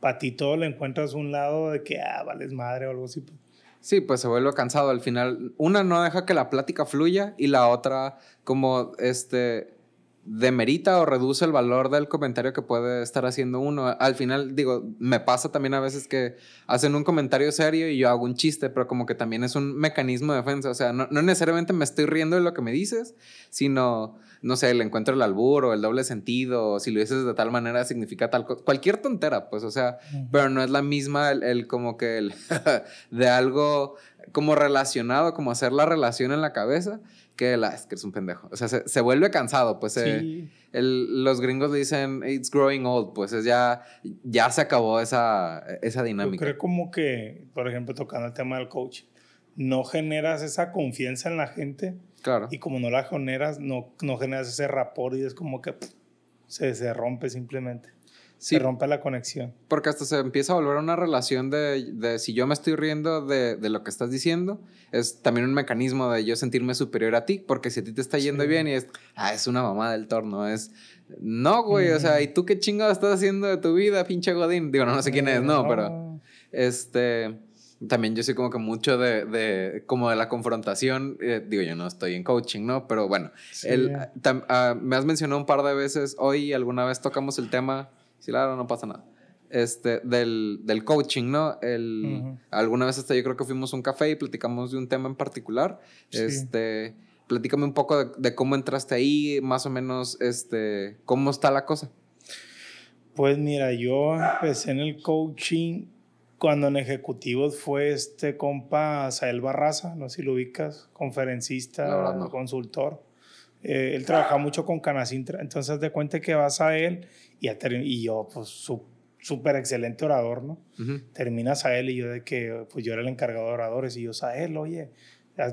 para ti todo le encuentras un lado de que, ah, vales madre o algo así. Pues. Sí, pues se vuelve cansado al final. Una no deja que la plática fluya y la otra, como este demerita o reduce el valor del comentario que puede estar haciendo uno. Al final, digo, me pasa también a veces que hacen un comentario serio y yo hago un chiste, pero como que también es un mecanismo de defensa. O sea, no, necesariamente me estoy riendo de lo que me dices, sino, no sé, el encuentro el albur o el doble sentido, o si lo dices de tal manera significa tal cosa. Cualquier tontera, pues, o sea, pero no es la misma el, como que el de algo como relacionado, como hacer la relación en la cabeza que es un pendejo. O sea, se, vuelve cansado, pues eh, los gringos le dicen it's growing old, pues es ya, ya se acabó esa, esa dinámica. Yo creo como que, por ejemplo, tocando el tema del coach, no generas esa confianza en la gente. Claro. Y como no la generas, no, no generas ese rapport y es como que se, se rompe simplemente se rompe la conexión. Porque hasta se empieza a volver una relación de, de si yo me estoy riendo de, de, lo que estás diciendo, es también un mecanismo de yo sentirme superior a ti, porque si a ti te está yendo bien y es, ah, es una mamá del torno, es, no, güey, o sea, ¿y tú qué chingado estás haciendo de tu vida, pinche Godín? Digo, no, no sé quién es, no, pero, este, también yo soy como que mucho de, de como de la confrontación, eh, digo, yo no estoy en coaching, ¿no? Pero bueno, el, ah, me has mencionado un par de veces, hoy alguna vez tocamos el tema Sí, claro, no pasa nada. Este, del, del coaching, ¿no? El, Alguna vez hasta yo creo que fuimos a un café y platicamos de un tema en particular. Este, platícame un poco de, cómo entraste ahí, más o menos, este, cómo está la cosa. Pues mira, yo empecé en el coaching cuando en ejecutivos fue este compa Sael Barraza, no sé si lo ubicas, conferencista, consultor. Eh, él trabaja mucho con Canacintra, entonces de cuenta que vas a él y, y yo, pues, súper excelente orador, ¿no? Termina Sael y yo de que, pues yo era el encargado de oradores y yo, Sael, oye,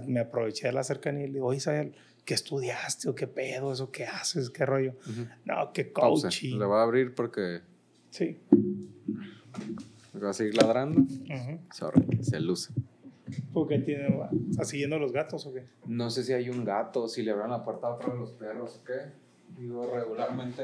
me aproveché de la cercanía y le digo, oye, Sael, ¿qué estudiaste o qué pedo, eso qué haces, qué rollo? No, qué coaching. Le voy a abrir porque... Sí. Va a seguir ladrando. Sorry, se luce. ¿Por qué tiene, ¿Está siguiendo los gatos o qué? No sé si hay un gato, si le abran la puerta a otro de los perros o qué. Digo, regularmente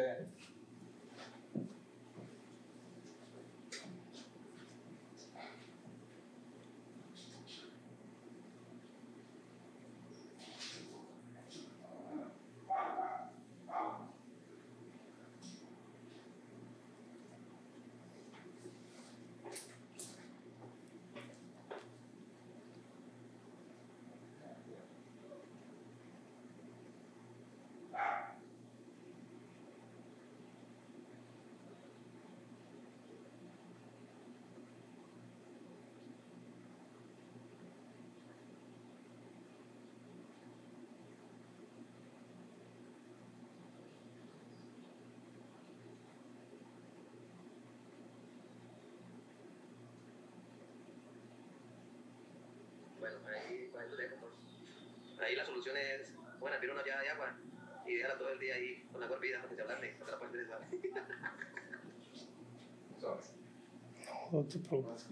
Ahí la solución es, bueno, pide una llave de agua y déjala todo el día ahí con la golpilla antes de hablarle, no te la puedes interesar. No, no te preocupes.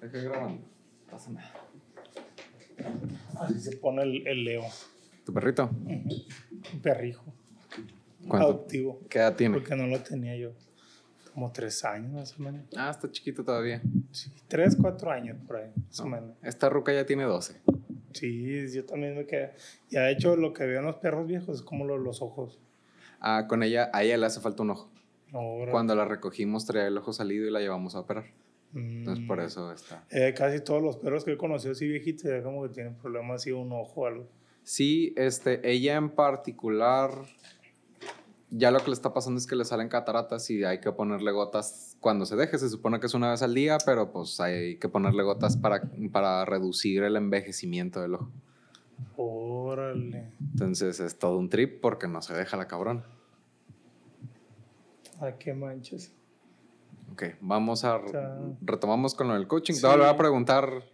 Dejé grabando. Pasa nada. Así se pone el, el Leo. ¿Tu perrito? Un perrijo. ¿Cuánto? Adoptivo. ¿Qué edad tiene? Porque no lo tenía yo. Como tres años más o menos. Ah, está chiquito todavía. Sí, tres, cuatro años por ahí, más o menos. Esta ruca ya tiene 12. Sí, yo también me quedé. Ya de hecho, lo que veo en los perros viejos es como los, los ojos. Ah, con ella, a ella le hace falta un ojo. Ahora, Cuando la recogimos traía el ojo salido y la llevamos a operar. Entonces por mm, eso está. eh, casi todos los perros que he conocido así viejitos, ya como que tienen problemas así, un ojo o algo. Sí, este, ella en particular, ya lo que le está pasando es que le salen cataratas y hay que ponerle gotas cuando se deje. Se supone que es una vez al día, pero pues hay que ponerle gotas para, para reducir el envejecimiento del ojo. Órale. Entonces es todo un trip porque no se deja la cabrón. Ay, qué manches. Ok, vamos a... Retomamos con lo del coaching. Sí. Te voy a preguntar...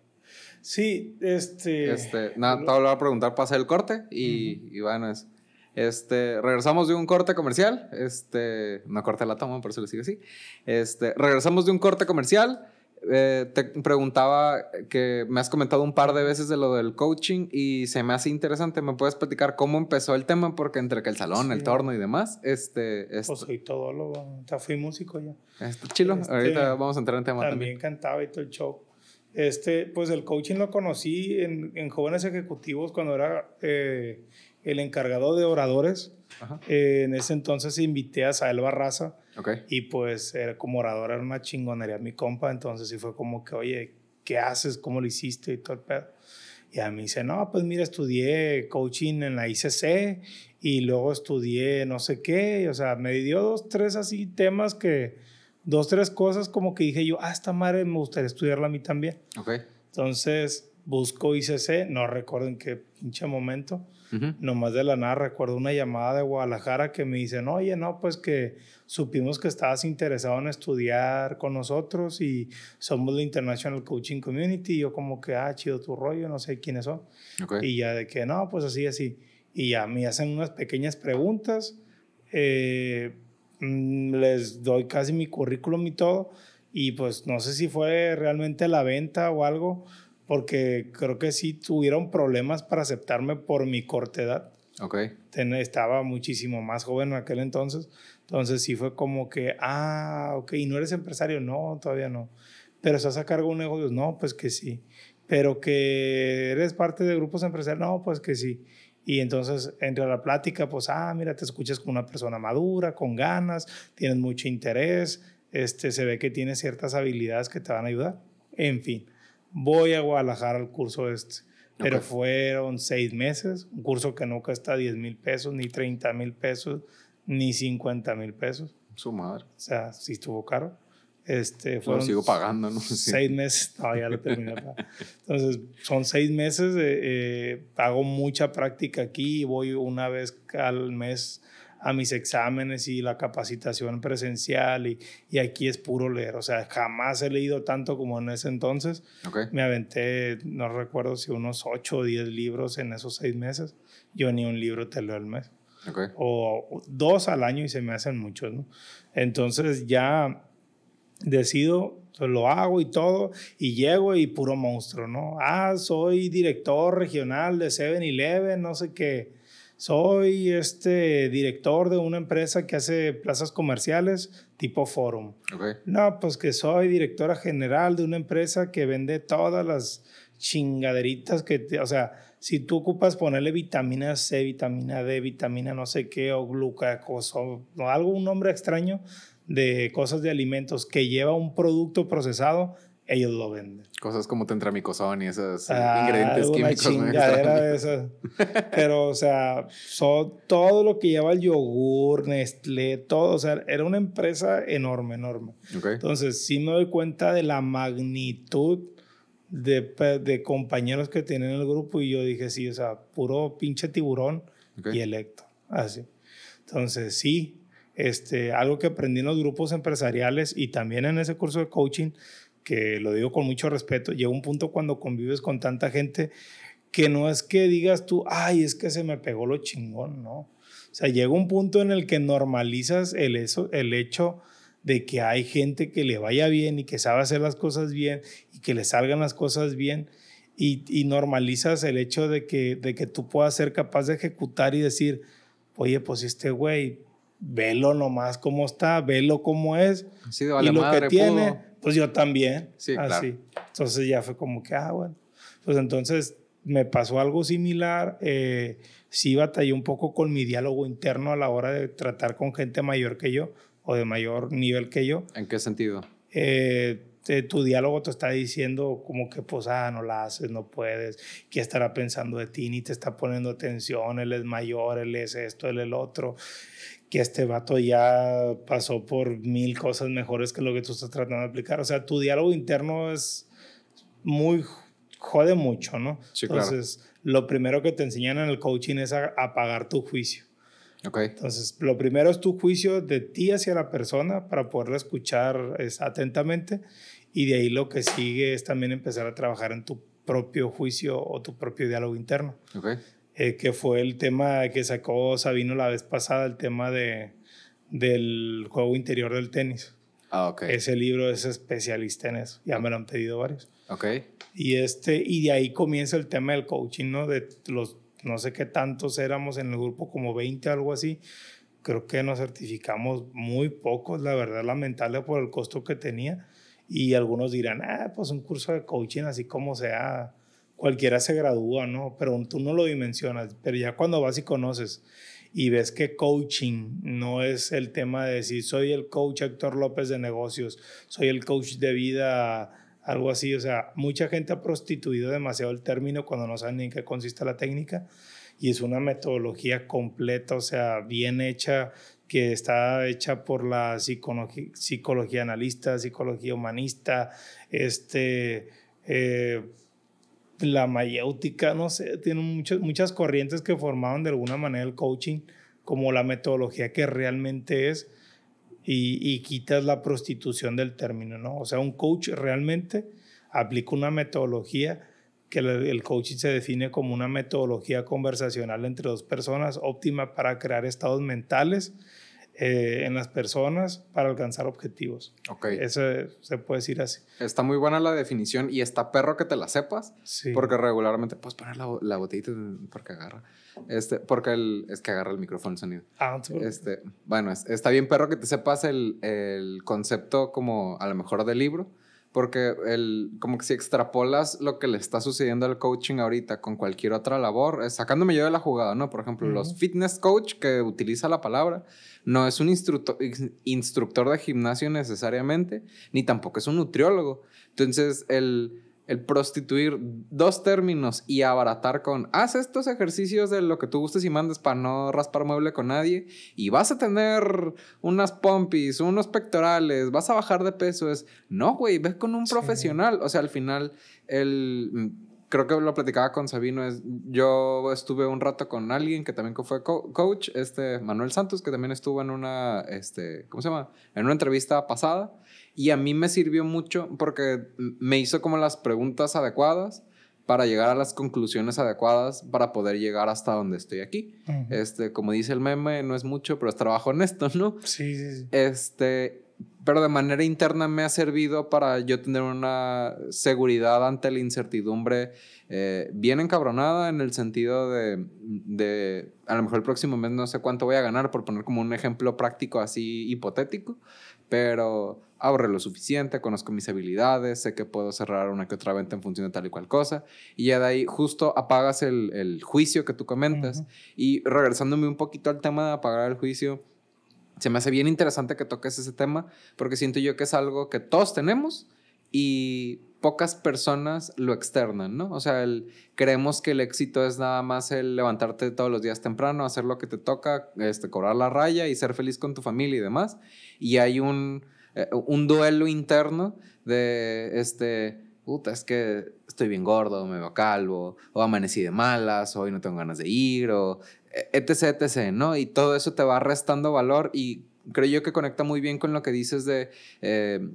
Sí, este. Este, nada, te voy a preguntar para hacer el corte y, y bueno, es... Este, regresamos de un corte comercial. Este, no corte la toma, por eso le sigue así. Este, regresamos de un corte comercial. Eh, te preguntaba que me has comentado un par de veces de lo del coaching y se me hace interesante. ¿Me puedes platicar cómo empezó el tema? Porque entre que el salón, el Sí. torno y demás, este, Pues esto, soy todólogo, ya fui músico ya. está chilo. este, Ahorita vamos a entrar en tema También también. cantaba y todo el show. Este, pues el coaching lo conocí en, en jóvenes ejecutivos cuando era eh, el encargado de oradores. Eh, en ese entonces invité a Sael Barraza y pues era, como orador era una chingonería mi compa. Entonces sí fue como que, oye, ¿qué haces? ¿Cómo lo hiciste? Y todo el pedo. Y a mí dice, no, pues mira, estudié coaching en la ICC y luego estudié no sé qué. O sea, me dio dos, tres así temas que, dos, tres cosas como que dije yo, ah, esta madre me gustaría estudiarla a mí también. Entonces busco ICC, no recuerdo en qué pinche momento. Ujú. Nomás de la nada recuerdo una llamada de Guadalajara que me dicen, oye, no, pues que supimos que estabas interesado en estudiar con nosotros y somos la International Coaching Community. Y yo como que, ah, chido tu rollo, no sé quiénes son. Ok. Y ya de que, no, pues así, así. Y ya me hacen unas pequeñas preguntas, eh, mm, les doy casi mi currículum y todo. Y pues no sé si fue realmente la venta o algo, porque creo que sí tuvieron problemas para aceptarme por mi corta edad. Ok. Estaba muchísimo más joven en aquel entonces. Entonces sí fue como que, ah, ok, ¿y no eres empresario? No, todavía no. ¿Pero estás a cargo de un negocio? No, pues que sí. ¿Pero que eres parte de grupos empresarios? No, pues que sí. Y entonces entre la plática, pues, ah, mira, te escuchas con una persona madura, con ganas, tienes mucho interés, este, se ve que tienes ciertas habilidades que te van a ayudar. En fin, voy a Guadalajara al curso este. Pero fueron seis meses, un curso que no cuesta 10 mil pesos, ni 30 mil pesos, ni 50 mil pesos. Su madre. O sea, sí estuvo caro. Este, Lo fueron sigo pagando, ¿no? Sí. seis meses. No, ya lo terminé. Entonces, son seis meses. eh, eh, hago mucha práctica aquí. Voy una vez al mes a mis exámenes y la capacitación presencial. Y, y aquí es puro leer. O sea, jamás he leído tanto como en ese entonces. Me aventé, no recuerdo si unos 8 o 10 libros en esos seis meses. Yo ni un libro te leo al mes. O dos al año y se me hacen muchos, ¿no? Entonces ya decido, pues, lo hago y todo, y llego y puro monstruo, ¿no? Ah, soy director regional de 7-Eleven, no sé qué. Soy este director de una empresa que hace plazas comerciales tipo forum. No, pues que soy directora general de una empresa que vende todas las chingaderitas que, te- o sea, si tú ocupas ponerle vitamina C, vitamina D, vitamina no sé qué, o glucosa, o o algo, un nombre extraño de cosas de alimentos que lleva un producto procesado, ellos lo venden. Cosas como tentramicosón y esos Ah, ingredientes químicos. chingadera de esas. Pero, o sea, so- todo lo que lleva el yogur, Nestlé, todo, o sea, era una empresa enorme, enorme. Ok. Entonces, sí me doy cuenta de la magnitud de, de compañeros que tienen el grupo y yo dije, sí, o sea, puro pinche tiburón Ok. y electo. Así. Entonces, sí, este, algo que aprendí en los grupos empresariales y también en ese curso de coaching, que lo digo con mucho respeto, llega un punto cuando convives con tanta gente que no es que digas tú, ay, es que se me pegó lo chingón, no. O sea, llega un punto en el que normalizas el, eso, el hecho de que hay gente que le vaya bien y que sabe hacer las cosas bien y que le salgan las cosas bien y, y normalizas el hecho de que, de que tú puedas ser capaz de ejecutar y decir, oye, pues este güey, velo nomás cómo está, velo cómo es Sí, de y vale lo madre, que tiene, pudo. Pues yo también. Sí, claro. así. Entonces ya fue como que, ah, bueno. Pues entonces me pasó algo similar. eh, sí batallé un poco con mi diálogo interno a la hora de tratar con gente mayor que yo o de mayor nivel que yo. ¿En qué sentido? Eh, te- tu diálogo te está diciendo como que, pues, ah, no la haces, no puedes, que estará pensando de ti, ni te está poniendo atención, él es mayor, él es esto, él es el otro, que este vato ya pasó por mil cosas mejores que lo que tú estás tratando de aplicar. O sea, tu diálogo interno es muy, jode mucho, ¿no? Sí, claro. Entonces, lo primero que te enseñan en el coaching es a apagar tu juicio. Ok. Entonces, lo primero es tu juicio de ti hacia la persona para poderla escuchar es, atentamente y de ahí lo que sigue es también empezar a trabajar en tu propio juicio o tu propio diálogo interno, Ok. Eh, que fue el tema que sacó Sabino la vez pasada, el tema de, del juego interior del tenis. Ah, ok. Ese libro es especialista en eso, ya me lo han pedido varios. Ok. Y, este, y de ahí comienza el tema del coaching, ¿no? De los, no sé qué tantos éramos en el grupo, como 20, algo así. Creo que nos certificamos muy pocos, la verdad, lamentable por el costo que tenía. Y algunos dirán, ah, pues un curso de coaching, así como sea, cualquiera se gradúa, ¿no? Pero tú no lo dimensionas. Pero ya cuando vas y conoces y ves que coaching no es el tema de decir, soy el coach Héctor López de negocios, soy el coach de vida algo así. O sea, mucha gente ha prostituido demasiado el término cuando no saben ni en qué consiste la técnica. Y es una metodología completa, o sea, bien hecha, que está hecha por la psicología, psicología analista, psicología humanista, este, eh, la mayéutica, no sé, tiene muchas, muchas corrientes que formaban de alguna manera el coaching como la metodología que realmente es y, y quitas la prostitución del término, ¿no? O sea, un coach realmente aplica una metodología que el coaching se define como una metodología conversacional entre dos personas óptima para crear estados mentales eh, en las personas para alcanzar objetivos. Ok. Eso se puede decir así. Está muy buena la definición y está perro que te la sepas. Sí. Porque regularmente puedes poner la, la botellita porque agarra. Este, porque el, es que agarra el micrófono el sonido. Ah. Este, bueno, es- está bien perro que te sepas el, el concepto como a lo mejor del libro, porque el, como que si extrapolas lo que le está sucediendo al coaching ahorita con cualquier otra labor, sacándome yo de la jugada, ¿no? Por ejemplo, los fitness coach que utiliza la palabra, no es un instructor, instructor de gimnasio necesariamente, ni tampoco es un nutriólogo. Entonces, el, el prostituir dos términos y abaratar con haz estos ejercicios de lo que tú gustes y mandes para no raspar mueble con nadie y vas a tener unas pompis, unos pectorales, vas a bajar de peso es no, güey, ve con un profesional, o sea, al final el creo que lo platicaba con Sabino es yo estuve un rato con alguien que también fue coach, este Manuel Santos que también estuvo en una este, ¿cómo se llama? en una entrevista pasada y a mí me sirvió mucho porque me hizo como las preguntas adecuadas para llegar a las conclusiones adecuadas para poder llegar hasta donde estoy aquí. Este, como dice el meme, no es mucho, pero es trabajo honesto, ¿no? Sí, sí, sí. Este, pero de manera interna me ha servido para yo tener una seguridad ante la incertidumbre eh, bien encabronada en el sentido de, de, a lo mejor el próximo mes no sé cuánto voy a ganar, por poner como un ejemplo práctico así hipotético, pero ahorré lo suficiente, conozco mis habilidades, sé que puedo cerrar una que otra venta en función de tal y cual cosa, y ya de ahí justo apagas el, el juicio que tú comentas. Y regresándome un poquito al tema de apagar el juicio, se me hace bien interesante que toques ese tema, porque siento yo que es algo que todos tenemos y pocas personas lo externan, ¿no? O sea, el, creemos que el éxito es nada más el levantarte todos los días temprano, hacer lo que te toca, este, cobrar la raya y ser feliz con tu familia y demás. Y hay un, eh, un duelo interno de, este, puta, es que estoy bien gordo, me veo calvo, o amanecí de malas, hoy no tengo ganas de ir, o e, etc, etc, ¿no? Y todo eso te va restando valor y creo yo que conecta muy bien con lo que dices de... Eh,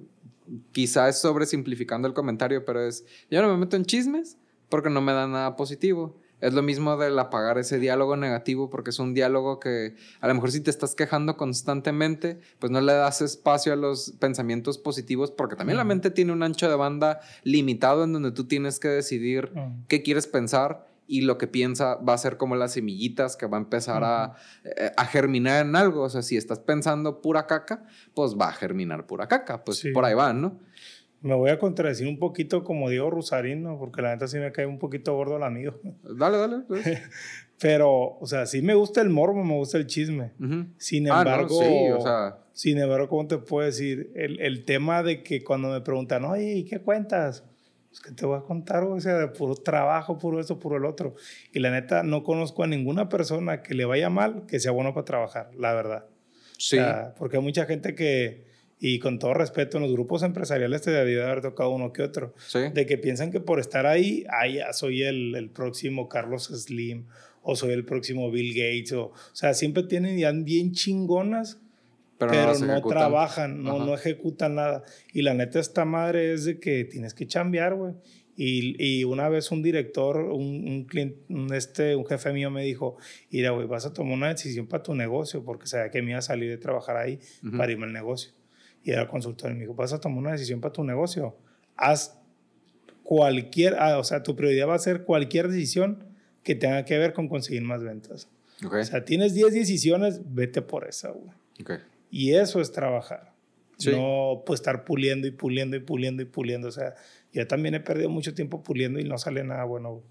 quizás es sobresimplificando el comentario, pero es, yo no me meto en chismes porque no me da nada positivo. Es lo mismo del apagar ese diálogo negativo porque es un diálogo que a lo mejor si te estás quejando constantemente, pues no le das espacio a los pensamientos positivos porque también la mente tiene un ancho de banda limitado en donde tú tienes que decidir qué quieres pensar y lo que piensa va a ser como las semillitas que va a empezar a, eh, a, germinar en algo. O sea, si estás pensando pura caca, pues va a germinar pura caca. Pues por ahí van, ¿no? Me voy a contradecir un poquito como Diego Rusarín, ¿no? Porque la neta sí me cae un poquito gordo el amigo. Dale, dale. Pues. Pero, o sea, sí me gusta el morbo, me gusta el chisme. Sin ah, embargo, sí, o sea... sin embargo, ¿cómo te puedo decir? El, el tema de que cuando me preguntan, oye, ¿y qué cuentas? Pues que te voy a contar, o sea, de puro trabajo, puro esto, puro el otro. Y la neta, no conozco a ninguna persona que le vaya mal que sea bueno para trabajar, la verdad. Sí. porque hay mucha gente que, y con todo respeto, en los grupos empresariales te debe haber tocado uno que otro, sí. de que piensan que por estar ahí, ay, soy el, el próximo Carlos Slim o soy el próximo Bill Gates. O, o sea, siempre tienen ya bien chingonas pero, no, trabajan, no, no, ejecutan nada. Y la neta, esta madre es de que tienes que chambear, güey. Y, y, una vez un director, un, un, cliente, un, este, un jefe mío me dijo, mira, güey, vas a tomar una decisión para tu negocio, porque sabía que me iba a salir de trabajar ahí para irme al negocio. Y era consultor y me dijo, vas a tomar una decisión para tu negocio. Haz cualquier, ah, o sea, tu prioridad va a ser cualquier decisión que tenga que ver con conseguir más ventas. O sea, tienes 10 decisiones, vete por esa, güey. Okay. Y eso es trabajar. No pues estar puliendo y puliendo y puliendo y puliendo. O sea, yo también he perdido mucho tiempo puliendo y no sale nada bueno.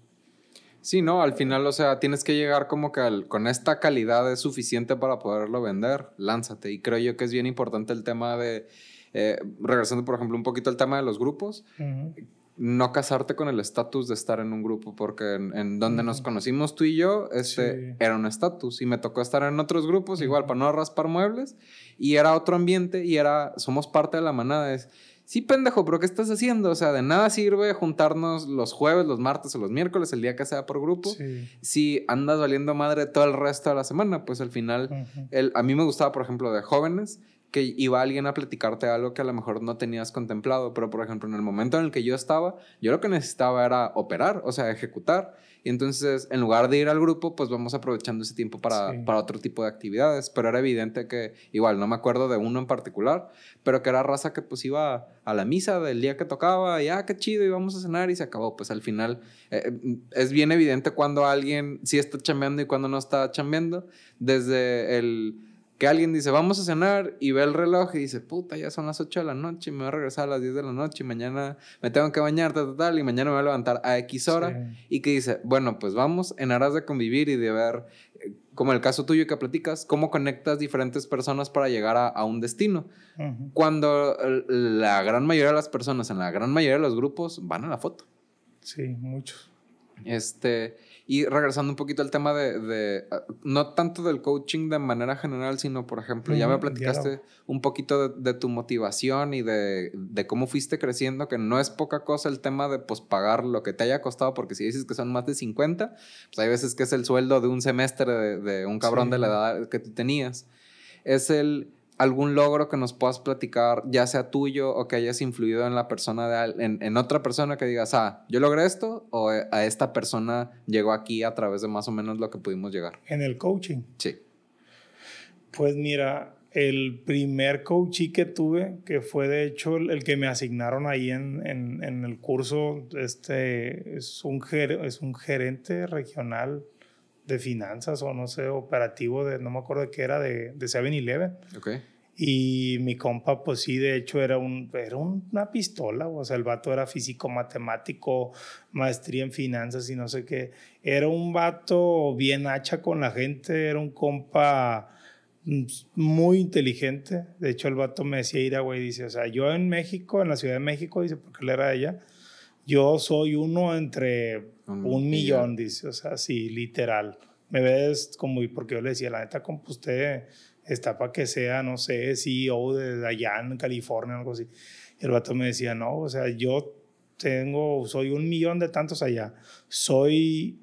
Sí, no, al final, o sea, tienes que llegar como que con esta calidad es suficiente para poderlo vender, lánzate. Y creo yo que es bien importante el tema de, eh, regresando por ejemplo un poquito al tema de los grupos, no casarte con el estatus de estar en un grupo, porque en, donde nos conocimos tú y yo, este, era un estatus. Y me tocó estar en otros grupos, igual, para no raspar muebles, y era otro ambiente, y era, somos parte de la manada. Es, sí, pendejo, pero ¿qué estás haciendo? O sea, de nada sirve juntarnos los jueves, los martes o los miércoles, el día que sea por grupo, si andas valiendo madre todo el resto de la semana. Pues al final, el, a mí me gustaba, por ejemplo, de jóvenes, que iba alguien a platicarte algo que a lo mejor no tenías contemplado, pero por ejemplo en el momento en el que yo estaba, yo lo que necesitaba era operar, o sea, ejecutar. Y entonces en lugar de ir al grupo, pues vamos aprovechando ese tiempo para, para otro tipo de actividades, pero era evidente que igual no me acuerdo de uno en particular, pero que era raza que pues iba a la misa del día que tocaba y ah, qué chido, íbamos a cenar y se acabó. Pues al final eh, es bien evidente cuando alguien sí está chambeando y cuando no está chambeando, desde el que alguien dice, vamos a cenar y ve el reloj y dice, puta, ya son las 8 de la noche, me voy a regresar a las 10 de la noche y mañana me tengo que bañar, tal, tal, y mañana me voy a levantar a X hora. Y que dice, bueno, pues vamos en aras de convivir y de ver como el caso tuyo que platicas, cómo conectas diferentes personas para llegar a, a un destino. Cuando la gran mayoría de las personas, en la gran mayoría de los grupos, van a la foto. Sí, muchos. Este, y regresando un poquito al tema de, ah, no tanto del coaching de manera general, sino, por ejemplo, ya me platicaste un poquito de, tu motivación y de, cómo fuiste creciendo, que no es poca cosa el tema de pues, pagar lo que te haya costado, porque si dices que son más de 50, pues hay veces que es el sueldo de un semestre de, un cabrón de la edad que tú tenías. Es el algún logro que nos puedas platicar, ya sea tuyo o que hayas influido en la persona de en, en, otra persona que digas, ah, yo logré esto o eh, a esta persona llegó aquí a través de más o menos lo que pudimos llegar. En el coaching. Sí. Pues mira, el primer coaching que tuve, que fue de hecho el, que me asignaron ahí en, en, en, el curso, este, es un, es un gerente regional de finanzas o no sé, operativo de, no me acuerdo de qué era, de, de 7-Eleven. Okay. Y mi compa, pues sí, de hecho era, un, era una pistola, o sea, el vato era físico, matemático, maestría en finanzas y no sé qué. Era un vato bien hacha con la gente, era un compa mm, muy inteligente. De hecho, el vato me decía, ir güey, dice, o sea, yo en México, en la Ciudad de México, dice, porque él era de allá, yo soy uno entre un, millón, dice, o sea, sí, literal. Me ves como, porque yo le decía, la neta, como usted está para que sea, no sé, CEO de allá en California, algo así. Y el vato me decía, no, o sea, yo tengo, soy un millón de tantos allá. Soy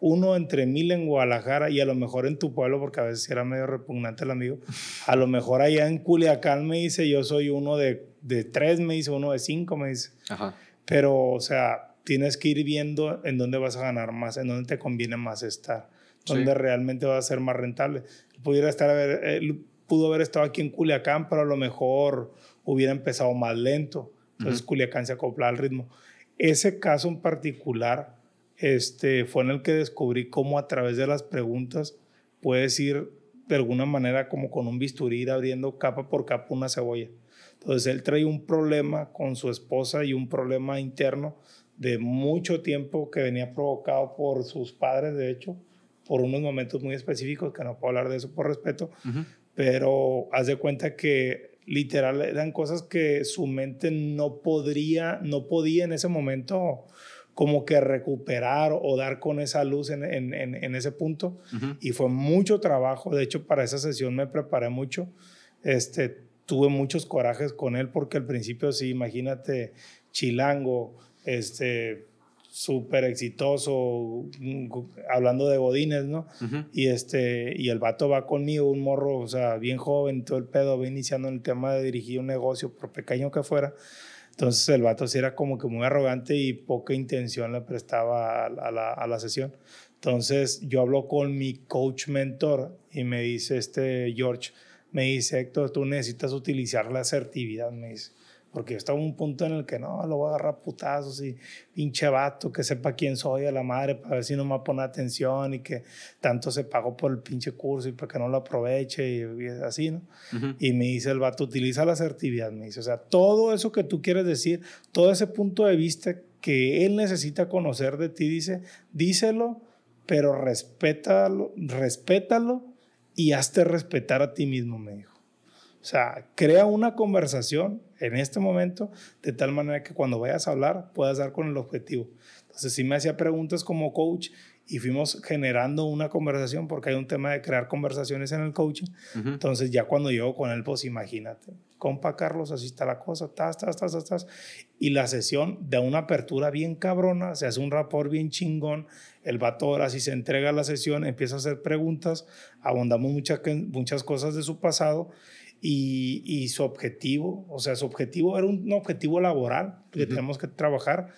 uno entre mil en Guadalajara y a lo mejor en tu pueblo, porque a veces era medio repugnante el amigo. A lo mejor allá en Culiacán me dice, yo soy uno de, de tres, me dice, uno de cinco, me dice. Ajá. Pero, o sea, tienes que ir viendo en dónde vas a ganar más, en dónde te conviene más estar, dónde realmente va a ser más rentable. Pudiera estar, él pudo haber estado aquí en Culiacán, pero a lo mejor hubiera empezado más lento. Entonces Culiacán se acopla al ritmo. Ese caso en particular este, fue en el que descubrí cómo a través de las preguntas puedes ir de alguna manera como con un bisturí ir abriendo capa por capa una cebolla. Entonces él trae un problema con su esposa y un problema interno de mucho tiempo que venía provocado por sus padres, de hecho, por unos momentos muy específicos, que no puedo hablar de eso por respeto, pero haz de cuenta que literal eran cosas que su mente no podría, no podía en ese momento como que recuperar o dar con esa luz en, en, en, ese punto. Y fue mucho trabajo. De hecho, para esa sesión me preparé mucho. Este, tuve muchos corajes con él porque al principio, sí, imagínate, chilango, este, súper exitoso, hablando de godines, ¿no? Y este, y el vato va conmigo, un morro, o sea, bien joven, todo el pedo, va iniciando en el tema de dirigir un negocio, por pequeño que fuera. Entonces el vato sí era como que muy arrogante y poca intención le prestaba a, la, a la sesión. Entonces yo hablo con mi coach mentor y me dice este George, me dice, Héctor, tú necesitas utilizar la asertividad, me dice. Porque yo estaba en un punto en el que no, lo voy a agarrar putazos y pinche vato que sepa quién soy a la madre para ver si no me pone atención y que tanto se pagó por el pinche curso y para que no lo aproveche y, así, ¿no? Y me dice el vato, utiliza la asertividad, me dice. O sea, todo eso que tú quieres decir, todo ese punto de vista que él necesita conocer de ti, dice, díselo, pero respétalo, respétalo y hazte respetar a ti mismo, me dijo. O sea, crea una conversación en este momento de tal manera que cuando vayas a hablar puedas dar con el objetivo. Entonces, sí me hacía preguntas como coach y fuimos generando una conversación porque hay un tema de crear conversaciones en el coaching. Entonces, ya cuando llego con él, pues imagínate, compa Carlos, así está la cosa, tas, tas, tas, tas, Y la sesión da una apertura bien cabrona, se hace un rapport bien chingón. El vato ahora sí se entrega a la sesión, empieza a hacer preguntas, abundamos muchas, muchas cosas de su pasado y, y, su objetivo, o sea, su objetivo era un, objetivo laboral que tenemos que trabajar,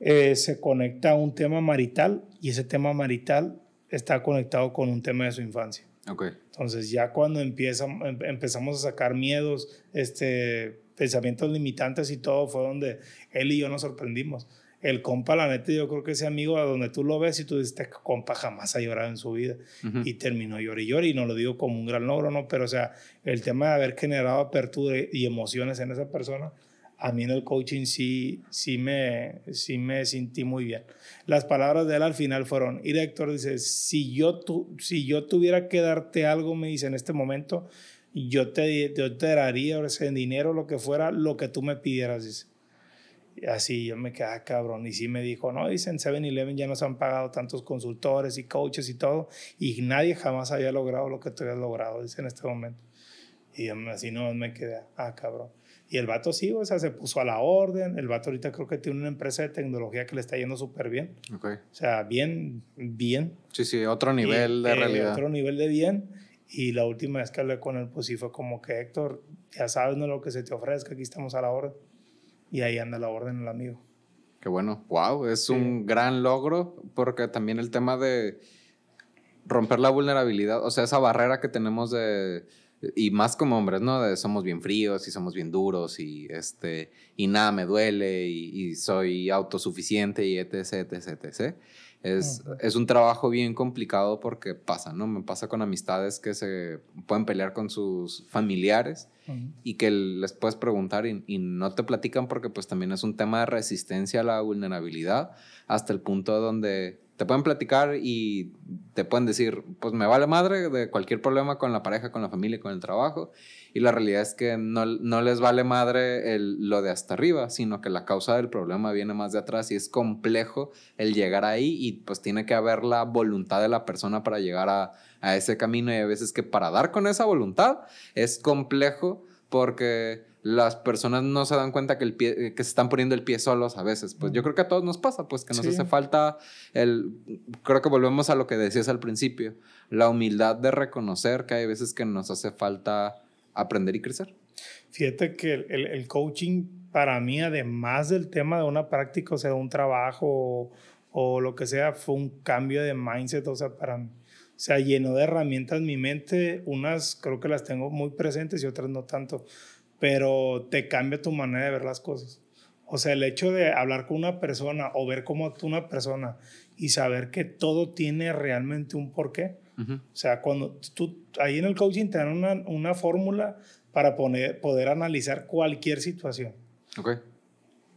eh, se conecta a un tema marital y ese tema marital está conectado con un tema de su infancia. Okay. Entonces ya cuando empieza, em, empezamos a sacar miedos, este, pensamientos limitantes y todo, fue donde él y yo nos sorprendimos el compa, la neta, yo creo que ese amigo a donde tú lo ves y tú dices, este compa jamás ha llorado en su vida. Y terminó llorando y llorando, y no lo digo como un gran logro, ¿no? Pero, o sea, el tema de haber generado apertura y emociones en esa persona a mí en el coaching sí, sí, me, sí me sentí muy bien. Las palabras de él al final fueron, y Héctor dice, si yo, tu, si yo tuviera que darte algo, me dice en este momento, yo te, yo te daría en dinero, lo que fuera, lo que tú me pidieras, dice. Y así yo me quedé, ah, cabrón. Y sí me dijo, no, dicen 7-Eleven ya nos han pagado tantos consultores y coaches y todo, y nadie jamás había logrado lo que tú habías logrado, dice en este momento. Y así no me quedé, ah, cabrón. Y el vato sí, o sea, se puso a la orden. El vato ahorita creo que tiene una empresa de tecnología que le está yendo súper bien. Okay. O sea, bien, bien. Sí, sí, otro nivel de eh, realidad. Otro nivel de bien. Y la última vez que hablé con él, pues sí fue como que, Héctor, ya sabes no lo que se te ofrezca, aquí estamos a la orden. Y ahí anda la orden el amigo. Qué bueno. Wow, es un gran logro porque también el tema de romper la vulnerabilidad, o sea, esa barrera que tenemos de y más como hombres, ¿no? De somos bien fríos y somos bien duros y este y nada me duele y, soy autosuficiente y etc, etc, etc. Es, es, un trabajo bien complicado porque pasa, ¿no? Me pasa con amistades que se pueden pelear con sus familiares y que les puedes preguntar y, y, no te platican porque pues también es un tema de resistencia a la vulnerabilidad hasta el punto donde te pueden platicar y te pueden decir, pues me vale madre de cualquier problema con la pareja, con la familia, con el trabajo. Y la realidad es que no, no les vale madre el, lo de hasta arriba, sino que la causa del problema viene más de atrás y es complejo el llegar ahí y pues tiene que haber la voluntad de la persona para llegar a, a ese camino y a veces que para dar con esa voluntad es complejo porque las personas no se dan cuenta que, el pie, que se están poniendo el pie solos a veces. Pues yo creo que a todos nos pasa, pues que nos hace falta el... Creo que volvemos a lo que decías al principio, la humildad de reconocer que hay veces que nos hace falta aprender y crecer. Fíjate que el, el coaching para mí, además del tema de una práctica, o sea, un trabajo o, o lo que sea, fue un cambio de mindset, o sea, para mí. O sea, llenó de herramientas mi mente, unas creo que las tengo muy presentes y otras no tanto pero te cambia tu manera de ver las cosas. O sea, el hecho de hablar con una persona o ver cómo actúa una persona y saber que todo tiene realmente un porqué. O sea, cuando tú, ahí en el coaching te dan una, una fórmula para poner, poder analizar cualquier situación. Ok.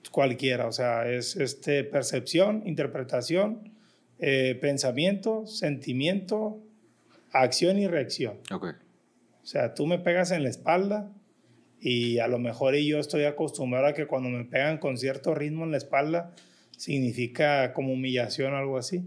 Cualquiera, o sea, es este, percepción, interpretación, eh, pensamiento, sentimiento, acción y reacción. Ok. O sea, tú me pegas en la espalda, y a lo mejor yo estoy acostumbrado a que cuando me pegan con cierto ritmo en la espalda, significa como humillación o algo así.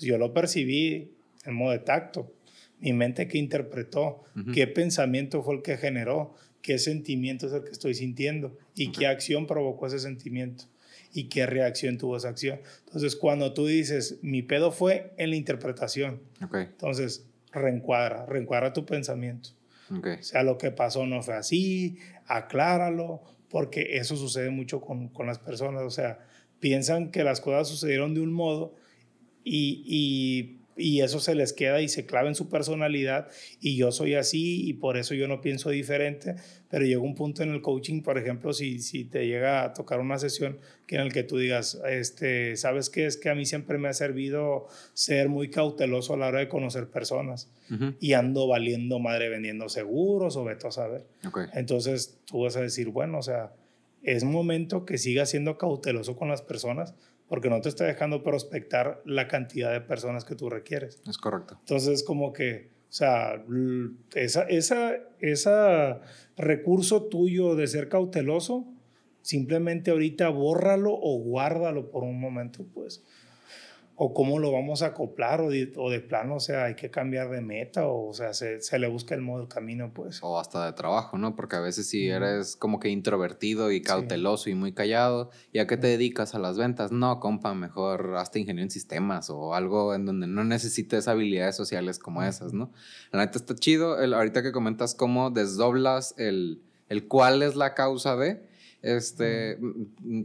Yo lo percibí en modo de tacto. Mi mente que interpretó, qué pensamiento fue el que generó, qué sentimiento es el que estoy sintiendo y qué acción provocó ese sentimiento y qué reacción tuvo esa acción. Entonces, cuando tú dices, mi pedo fue en la interpretación, entonces reencuadra, reencuadra tu pensamiento. O sea, lo que pasó no fue así, acláralo, porque eso sucede mucho con, con las personas. O sea, piensan que las cosas sucedieron de un modo y y eso se les queda y se clava en su personalidad y yo soy así y por eso yo no pienso diferente, pero llega un punto en el coaching, por ejemplo, si, si te llega a tocar una sesión que en el que tú digas, este, ¿sabes qué? Es que a mí siempre me ha servido ser muy cauteloso a la hora de conocer personas y ando valiendo madre vendiendo seguros o veto a saber. Entonces tú vas a decir, bueno, o sea, es momento que sigas siendo cauteloso con las personas porque no te está dejando prospectar la cantidad de personas que tú requieres. Es correcto. Entonces, como que, o sea, esa, esa, esa recurso tuyo de ser cauteloso, simplemente ahorita bórralo o guárdalo por un momento, pues o cómo lo vamos a acoplar o de, o de, plano, o sea, hay que cambiar de meta o, o sea, se, se, le busca el modo, el camino, pues. O hasta de trabajo, ¿no? Porque a veces si eres como que introvertido y cauteloso y muy callado, ¿y a qué te dedicas a las ventas? No, compa, mejor hazte ingeniero en sistemas o algo en donde no necesites habilidades sociales como esas, ¿no? La neta está chido, el, ahorita que comentas cómo desdoblas el, el cuál es la causa de este,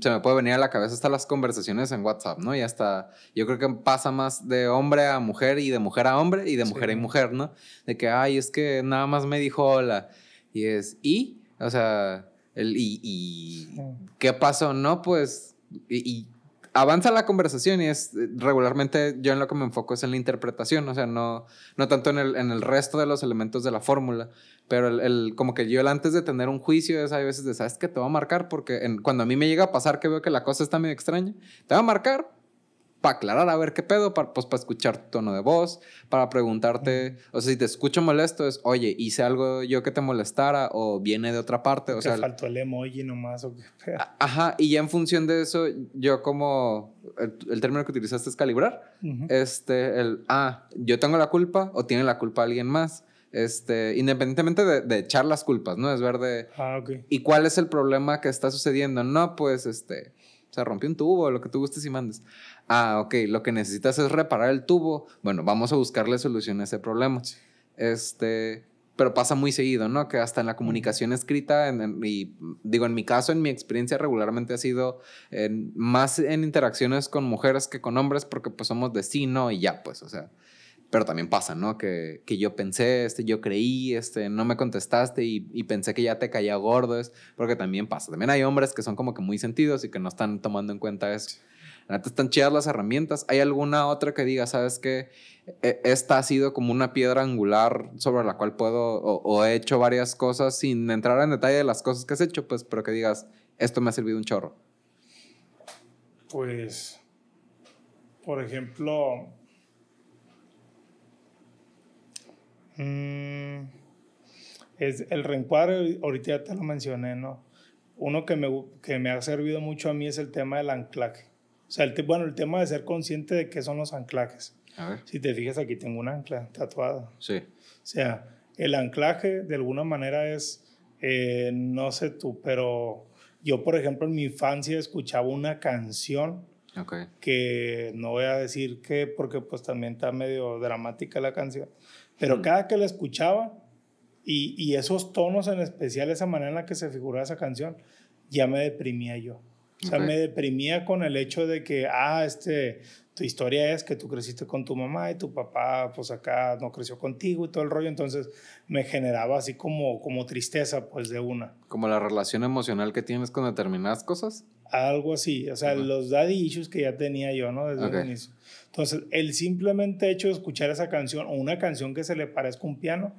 se me puede venir a la cabeza hasta las conversaciones en WhatsApp, ¿no? Y hasta, yo creo que pasa más de hombre a mujer y de mujer a hombre y de mujer a mujer, ¿no? De que, ay, es que nada más me dijo hola. Y es, ¿y? O sea, el, ¿y, y qué pasó? No, pues, y, avanza la conversación y es regularmente yo en lo que me enfoco es en la interpretación, o sea, no, no tanto en el, en el resto de los elementos de la fórmula. Pero el, el- como que yo el antes de tener un juicio es hay veces de, ¿sabes qué? Te voy a marcar porque en- cuando a mí me llega a pasar que veo que la cosa está medio extraña, te voy a marcar para aclarar a ver qué pedo, para, pues para escuchar tu tono de voz, para preguntarte, o sea, si te escucho molesto es, oye, hice algo yo que te molestara o viene de otra parte, o Te sea, faltó el emoji nomás o qué pedo. ajá, y ya en función de eso, yo como, el, el término que utilizaste es calibrar, este, el, ah, yo tengo la culpa o tiene la culpa alguien más, este, independientemente de, de echar las culpas, ¿no? Es ver de, Ah, ok. ¿y cuál es el problema que está sucediendo? No, pues, este, se rompió un tubo, lo que tú gustes y mandes. Ah, ok, lo que necesitas es reparar el tubo. Bueno, vamos a buscarle solución a ese problema. Este, pero pasa muy seguido, ¿no? Que hasta en la comunicación escrita, en, en- y digo, en mi caso, en mi experiencia regularmente ha sido en- más en interacciones con mujeres que con hombres, porque pues somos de sí, no, y ya, pues, o sea. Pero también pasa, ¿no? Que, que yo pensé, este, yo creí, este, no me contestaste y, y pensé que ya te caía gordo, es porque también pasa. También hay hombres que son como que muy sentidos y que no están tomando en cuenta eso. La neta están chidas las herramientas. ¿Hay alguna otra que diga, sabes que esta ha sido como una piedra angular sobre la cual puedo o, o he hecho varias cosas sin entrar en detalle de las cosas que has hecho, pues, pero que digas, esto me ha servido un chorro? Pues, por ejemplo, mm, es el reencuadre, ahorita ya te lo mencioné, ¿no? Uno que me, que me ha servido mucho a mí es el tema del anclaje. O sea, el, bueno, el tema de ser consciente de qué son los anclajes. A ver. Si te fijas, aquí tengo un ancla tatuado. Sí. O sea, el anclaje de alguna manera es, eh, no sé tú, pero yo, por ejemplo, en mi infancia escuchaba una canción Ok. que no voy a decir qué, porque pues también está medio dramática la canción, pero Mm. cada que la escuchaba y, y esos tonos en especial, esa manera en la que se figuraba esa canción, ya me deprimía yo. O sea, me deprimía con el hecho de que, ah, este, tu historia es que tú creciste con tu mamá y tu papá, pues acá no creció contigo y todo el rollo, entonces me generaba así como, como tristeza, pues de una. Como la relación emocional que tienes con determinadas cosas. Algo así, o sea, Ajá. los daddy issues que ya tenía yo, ¿no? Desde Ok. el inicio. Entonces, el simplemente hecho de escuchar esa canción o una canción que se le parezca a un piano,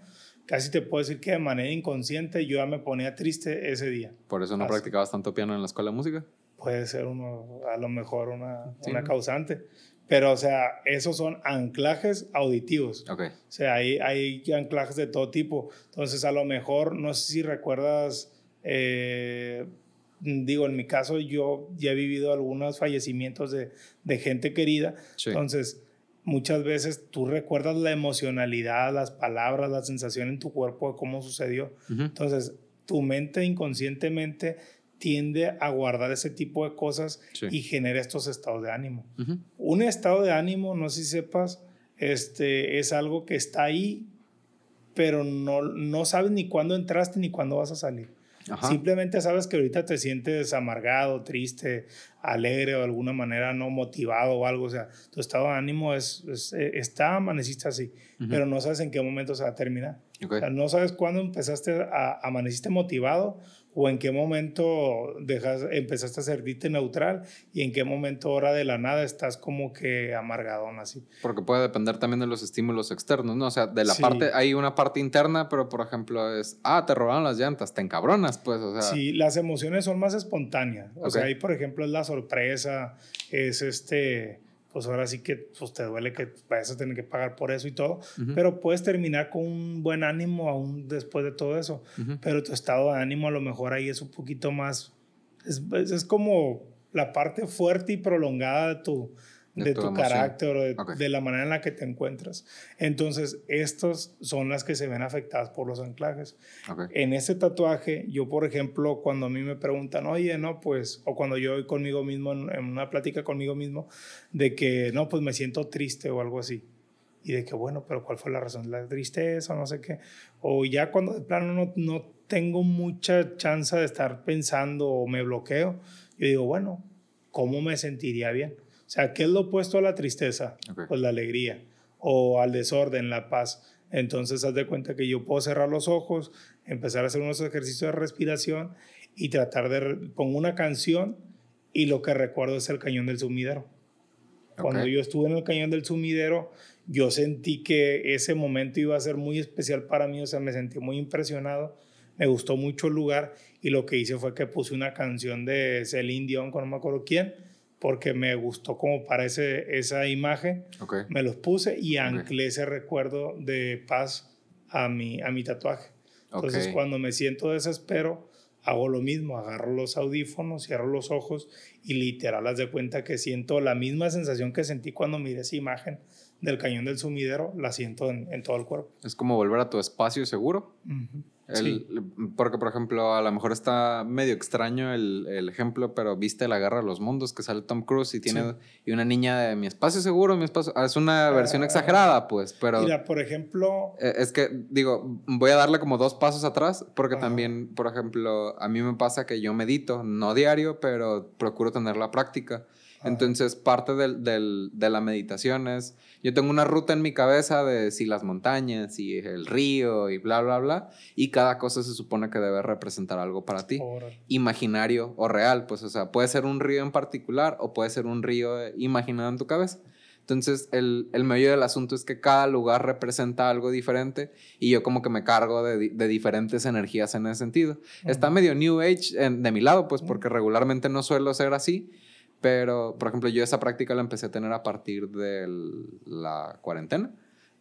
casi te puedo decir que de manera inconsciente yo ya me ponía triste ese día. Por eso no Así. practicabas tanto piano en la escuela de música. Puede ser uno, a lo mejor una, Sí, una ¿no? causante. Pero, o sea, esos son anclajes auditivos. Ok. O sea, hay, hay anclajes de todo tipo. Entonces, a lo mejor, no sé si recuerdas, eh, digo, en mi caso, yo ya he vivido algunos fallecimientos de, de gente querida. Sí. Entonces, muchas veces tú recuerdas la emocionalidad, las palabras, la sensación en tu cuerpo de cómo sucedió. Entonces, tu mente inconscientemente tiende a guardar ese tipo de cosas Sí. y genera estos estados de ánimo. Un estado de ánimo, no sé si sepas, este, es algo que está ahí, pero no, no sabes ni cuándo entraste ni cuándo vas a salir. Ajá. Simplemente sabes que ahorita te sientes amargado, triste, alegre o de alguna manera no motivado o algo. O sea, tu estado de ánimo es, es- eh, está, amaneciste así, Ujú. pero no sabes en qué momento se va a terminar. Ok. O sea, no sabes cuándo empezaste a amaneciste motivado o en qué momento dejas, empezaste a sentirte neutral y en qué momento ahora de la nada estás como que amargadón así. Porque puede depender también de los estímulos externos, ¿no? O sea, de la Sí. parte, hay una parte interna, pero por ejemplo es, ah, te robaron las llantas, te encabronas, pues, o sea. Sí, las emociones son más espontáneas. O sea, ahí por ejemplo es la sorpresa, es este, pues ahora sí que pues, te duele que vayas a tener que pagar por eso y todo, Ujú. pero puedes terminar con un buen ánimo aún después de todo eso. Ujú. pero tu estado de ánimo a lo mejor ahí es un poquito más, es- es como la parte fuerte y prolongada de tu, De de tu carácter o de, de la manera en la que te encuentras. Entonces, estas son las que se ven afectadas por los anclajes. En ese tatuaje, yo, por ejemplo, cuando a mí me preguntan, oye, no, pues, o cuando yo voy conmigo mismo, en, en una plática conmigo mismo, de que, no, pues me siento triste o algo así. Y de que, bueno, pero ¿cuál fue la razón? ¿La tristeza o no sé qué? O ya cuando de plano no, no tengo mucha chance de estar pensando o me bloqueo, yo digo, bueno, ¿cómo me sentiría bien? O sea, ¿qué es lo opuesto a la tristeza? Ok. Pues la alegría. O al desorden, la paz. Entonces, haz de cuenta que yo puedo cerrar los ojos, empezar a hacer unos ejercicios de respiración y tratar de... Pongo una canción y lo que recuerdo es el cañón del sumidero. Cuando yo estuve en el cañón del sumidero, yo sentí que ese momento iba a ser muy especial para mí, o sea, me sentí muy impresionado, me gustó mucho el lugar y lo que hice fue que puse una canción de Celine Dion, no me acuerdo quién, porque me gustó como para esa imagen, me los puse y anclé ese recuerdo de paz a mi, a mi tatuaje. Entonces, cuando me siento desespero, hago lo mismo, agarro los audífonos, cierro los ojos y literal haz de cuenta que siento la misma sensación que sentí cuando miré esa imagen del cañón del sumidero, la siento en, todo el cuerpo. Es como volver a tu espacio seguro. Porque, por ejemplo, a lo mejor está medio extraño el, el, ejemplo, pero viste La Guerra de los Mundos que sale Tom Cruise y tiene y una niña de mi espacio seguro, mi espacio. Ah, es una versión ah. exagerada, pues, pero. Mira, por ejemplo. E, es que, digo, voy a darle como dos pasos atrás, porque también, por ejemplo, a mí me pasa que yo medito, no diario, pero procuro tener la práctica. Entonces, parte del, del, de la meditación es, yo tengo una ruta en mi cabeza de si las montañas y el río y bla, bla, bla, y cada cosa se supone que debe representar algo para ti, imaginario o real, pues, o sea, puede ser un río en particular o puede ser un río imaginado en tu cabeza. Entonces, el, el medio del asunto es que cada lugar representa algo diferente y yo como que me cargo de, de diferentes energías en ese sentido. Está medio New Age de mi lado, pues porque regularmente no suelo ser así, pero, por ejemplo, yo esa práctica la empecé a tener a partir de la cuarentena.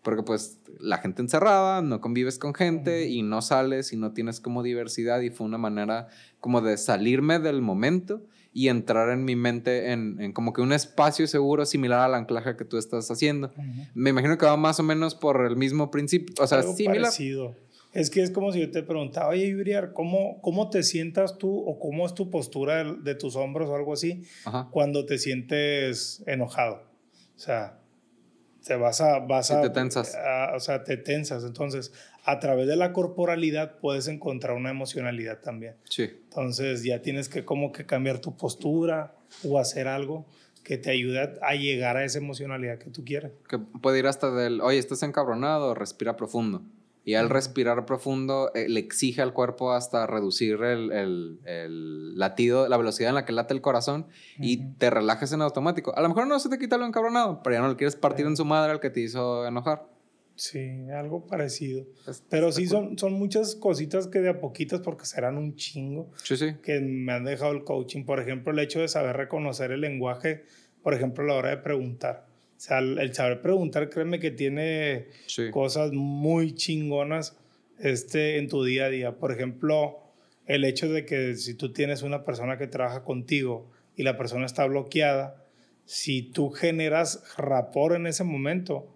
Porque pues la gente encerrada, no convives con gente y no sales y no tienes como diversidad y fue una manera como de salirme del momento y entrar en mi mente en, como que un espacio seguro similar al anclaje que tú estás haciendo. Me imagino que va más o menos por el mismo principio, o sea, similar. Parecido. Es que es como si yo te preguntaba, oye, Yuriar, ¿cómo, ¿cómo te sientas tú o cómo es tu postura de, tus hombros o algo así cuando te sientes enojado? O sea, te vas a... Vas a, te tensas. o sea, te tensas. Entonces, a través de la corporalidad puedes encontrar una emocionalidad también. Sí. Entonces, ya tienes que como que cambiar tu postura o hacer algo que te ayude a llegar a esa emocionalidad que tú quieres. Que puede ir hasta del, oye, estás encabronado, respira profundo. Y al respirar profundo eh, le exige al cuerpo hasta reducir el, el, el, latido, la velocidad en la que late el corazón y te relajes en automático. A lo mejor no se te quita lo encabronado, pero ya no le quieres partir en su madre al que te hizo enojar. Sí, algo parecido. pero sí, son, son muchas cositas que de a poquitas, porque serán un chingo, sí, sí. que me han dejado el coaching. Por ejemplo, el hecho de saber reconocer el lenguaje, por ejemplo, a la hora de preguntar sea, el saber preguntar, créeme que tiene cosas muy chingonas este, en tu día a día. Por ejemplo, el hecho de que si tú tienes una persona que trabaja contigo y la persona está bloqueada, si tú generas rapor en ese momento,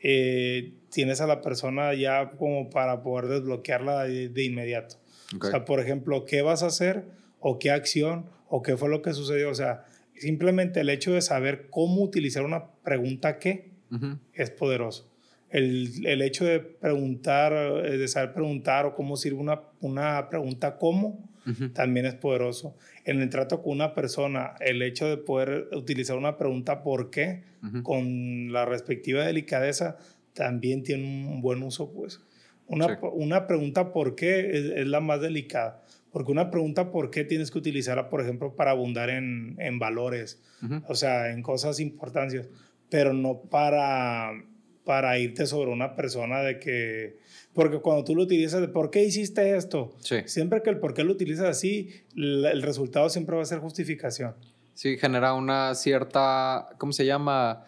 eh, tienes a la persona ya como para poder desbloquearla de, de inmediato. O sea, por ejemplo, ¿qué vas a hacer? ¿O qué acción? ¿O qué fue lo que sucedió? O sea, Simplemente el hecho de saber cómo utilizar una pregunta qué es poderoso. El, el, hecho de preguntar, eh, de saber preguntar o cómo sirve una, una pregunta cómo, también es poderoso. En el trato con una persona, el hecho de poder utilizar una pregunta por qué con la respectiva delicadeza también tiene un buen uso, pues. Una, una pregunta por qué es, es, la más delicada. Porque una pregunta, ¿por qué tienes que utilizarla, por ejemplo, para abundar en, en valores? O sea, en cosas importantes, pero no para, para irte sobre una persona de que... Porque cuando tú lo utilizas de ¿por qué hiciste esto? Siempre que el por qué lo utilizas así, el resultado siempre va a ser justificación. Sí, genera una cierta, ¿cómo se llama?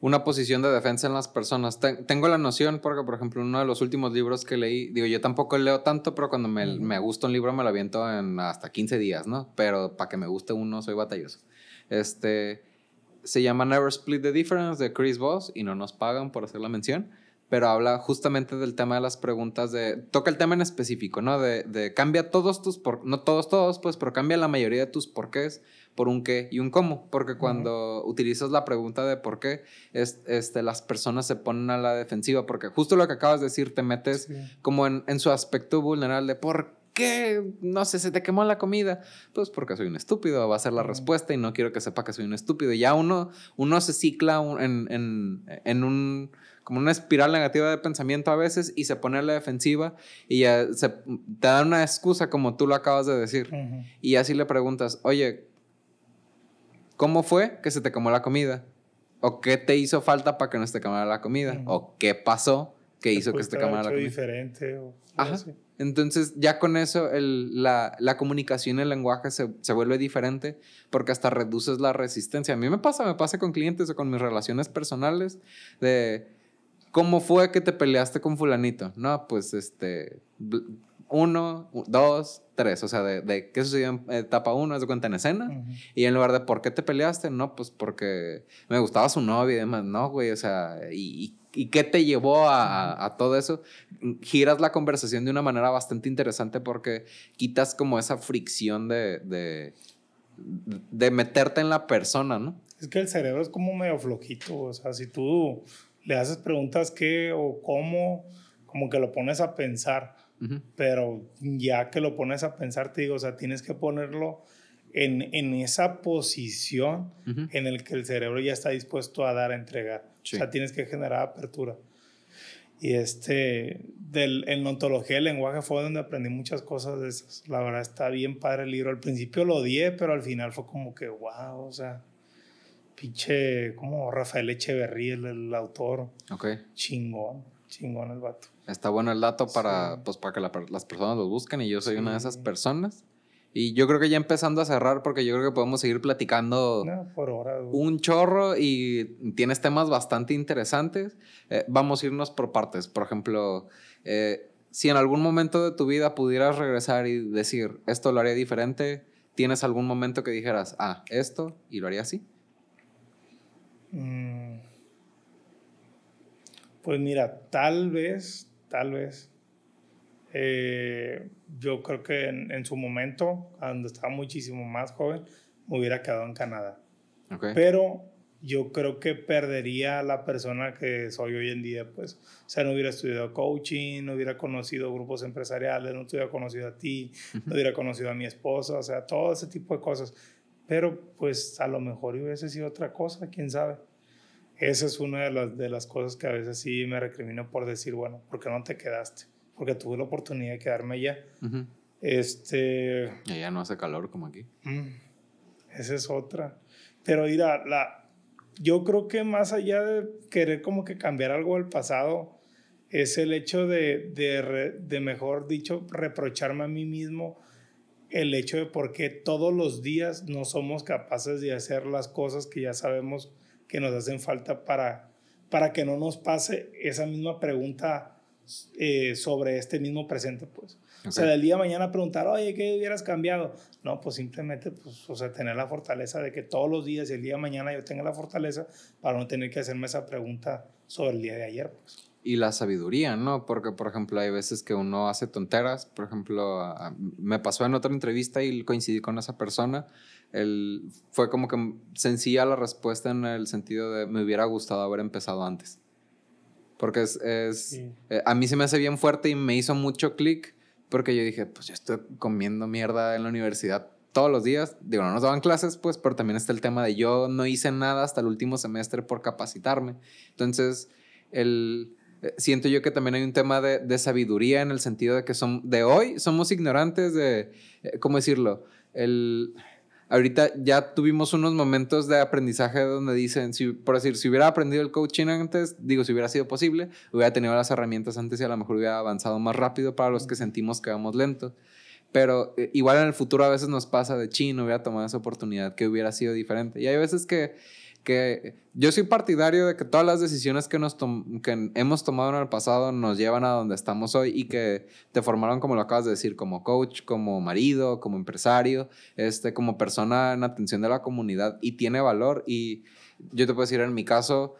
Una posición de defensa en las personas. tengo la noción, porque por ejemplo, uno de los últimos libros que leí, digo, yo tampoco leo tanto, pero cuando me, me gusta un libro me lo aviento en hasta 15 días, ¿no? Pero para que me guste uno soy batalloso. Este, se llama Never Split the Difference de Chris Voss y no nos pagan por hacer la mención, pero habla justamente del tema de las preguntas de, toca el tema en específico, ¿no? De, de cambia todos tus, por, no todos, todos, pues, pero cambia la mayoría de tus porqués por un qué y un cómo, porque cuando utilizas la pregunta de por qué, es, este, las personas se ponen a la defensiva, porque justo lo que acabas de decir, te metes como en, en, su aspecto vulnerable de por qué, no sé, se te quemó la comida, pues porque soy un estúpido, va a ser la respuesta y no quiero que sepa que soy un estúpido. Y ya uno, uno se cicla en, en, en un como una espiral negativa de pensamiento a veces y se pone a la defensiva y ya se, te da una excusa como tú lo acabas de decir. Y así le preguntas, oye, ¿Cómo fue que se te quemó la comida? o qué te hizo falta para que no se te quemara la comida, o qué pasó que hizo que se te quemara la comida. diferente o Ajá. Entonces, ya con eso, el, la, la, comunicación y el lenguaje se, se, vuelve diferente porque hasta reduces la resistencia. A mí me pasa, me pasa con clientes o con mis relaciones personales de cómo fue que te peleaste con fulanito. No, pues este, uno, dos, tres. O sea, de, de qué sucedió en etapa uno, es de cuenta en escena. Uh -huh. Y en lugar de por qué te peleaste, no, pues porque me gustaba su novia y demás. No, güey, o sea, y, y, qué te llevó a, a, a, todo eso? Giras la conversación de una manera bastante interesante porque quitas como esa fricción de, de, de meterte en la persona, ¿no? Es que el cerebro es como medio flojito. O sea, si tú le haces preguntas qué o cómo, como que lo pones a pensar Uh -huh. Pero ya que lo pones a pensar, te digo, o sea, tienes que ponerlo en, en esa posición uh -huh. en el que el cerebro ya está dispuesto a dar, a entregar. Sí. O sea, tienes que generar apertura. Y este, del, en ontología del lenguaje fue donde aprendí muchas cosas de esas. La verdad está bien padre el libro. Al principio lo odié, pero al final fue como que, wow, o sea, pinche, como Rafael Echeverría, el, el autor. Ok. Chingón, chingón el vato. Está bueno el dato para, sí. pues, para que la, las personas lo busquen y yo soy sí. una de esas personas. Y yo creo que ya empezando a cerrar, porque yo creo que podemos seguir platicando no, por hora, un chorro y tienes temas bastante interesantes. Eh, vamos a irnos por partes. Por ejemplo, eh, si en algún momento de tu vida pudieras regresar y decir, esto lo haría diferente, ¿tienes algún momento que dijeras, ah, esto y lo haría así? Mm. Pues mira, tal vez, tal vez eh, yo creo que en, en, su momento, cuando estaba muchísimo más joven, me hubiera quedado en Canadá. Okay. Pero yo creo que perdería la persona que soy hoy en día, pues, o sea, no hubiera estudiado coaching, no hubiera conocido grupos empresariales, no te hubiera conocido a ti, uh -huh. no hubiera conocido a mi esposa, o sea, todo ese tipo de cosas. Pero, pues, a lo mejor hubiese sido otra cosa, quién sabe. Esa es una de las, de las cosas que a veces sí me recrimino por decir, bueno, ¿por qué no te quedaste? porque tuve la oportunidad de quedarme allá. Uh -huh. Este. Allá no hace calor como aquí. Mm, esa es otra. Pero mira, la, yo creo que más allá de querer como que cambiar algo del pasado, es el hecho de, de, de mejor dicho, reprocharme a mí mismo el hecho de por qué todos los días no somos capaces de hacer las cosas que ya sabemos que nos hacen falta para, para que no nos pase esa misma pregunta eh, sobre este mismo presente, pues. Okay. O sea, del día de mañana preguntar, oye, ¿qué hubieras cambiado? No, pues simplemente, pues, o sea, tener la fortaleza de que todos los días y el día de mañana yo tenga la fortaleza para no tener que hacerme esa pregunta sobre el día de ayer, pues. Y la sabiduría, ¿no? Porque, por ejemplo, hay veces que uno hace tonteras. Por ejemplo, me pasó en otra entrevista y coincidí con esa persona. El, fue como que sencilla la respuesta en el sentido de me hubiera gustado haber empezado antes. Porque es, es sí. eh, a mí se me hace bien fuerte y me hizo mucho clic porque yo dije, pues yo estoy comiendo mierda en la universidad todos los días. Digo, no nos daban clases, pues, pero también está el tema de yo no hice nada hasta el último semestre por capacitarme. Entonces, el, eh, siento yo que también hay un tema de, de, sabiduría en el sentido de que son, de hoy somos ignorantes de, eh, ¿cómo decirlo? El ahorita ya tuvimos unos momentos de aprendizaje donde dicen, si, por decir, si hubiera aprendido el coaching antes, digo, si hubiera sido posible, hubiera tenido las herramientas antes y a lo mejor hubiera avanzado más rápido para los que sentimos que vamos lentos. Pero eh, igual en el futuro a veces nos pasa de chino, hubiera tomado esa oportunidad que hubiera sido diferente. Y hay veces que, que yo soy partidario de que todas las decisiones que, nos que hemos tomado en el pasado nos llevan a donde estamos hoy y que te formaron, como lo acabas de decir, como coach, como marido, como empresario, este, como persona en atención de la comunidad y tiene valor. Y yo te puedo decir, en mi caso,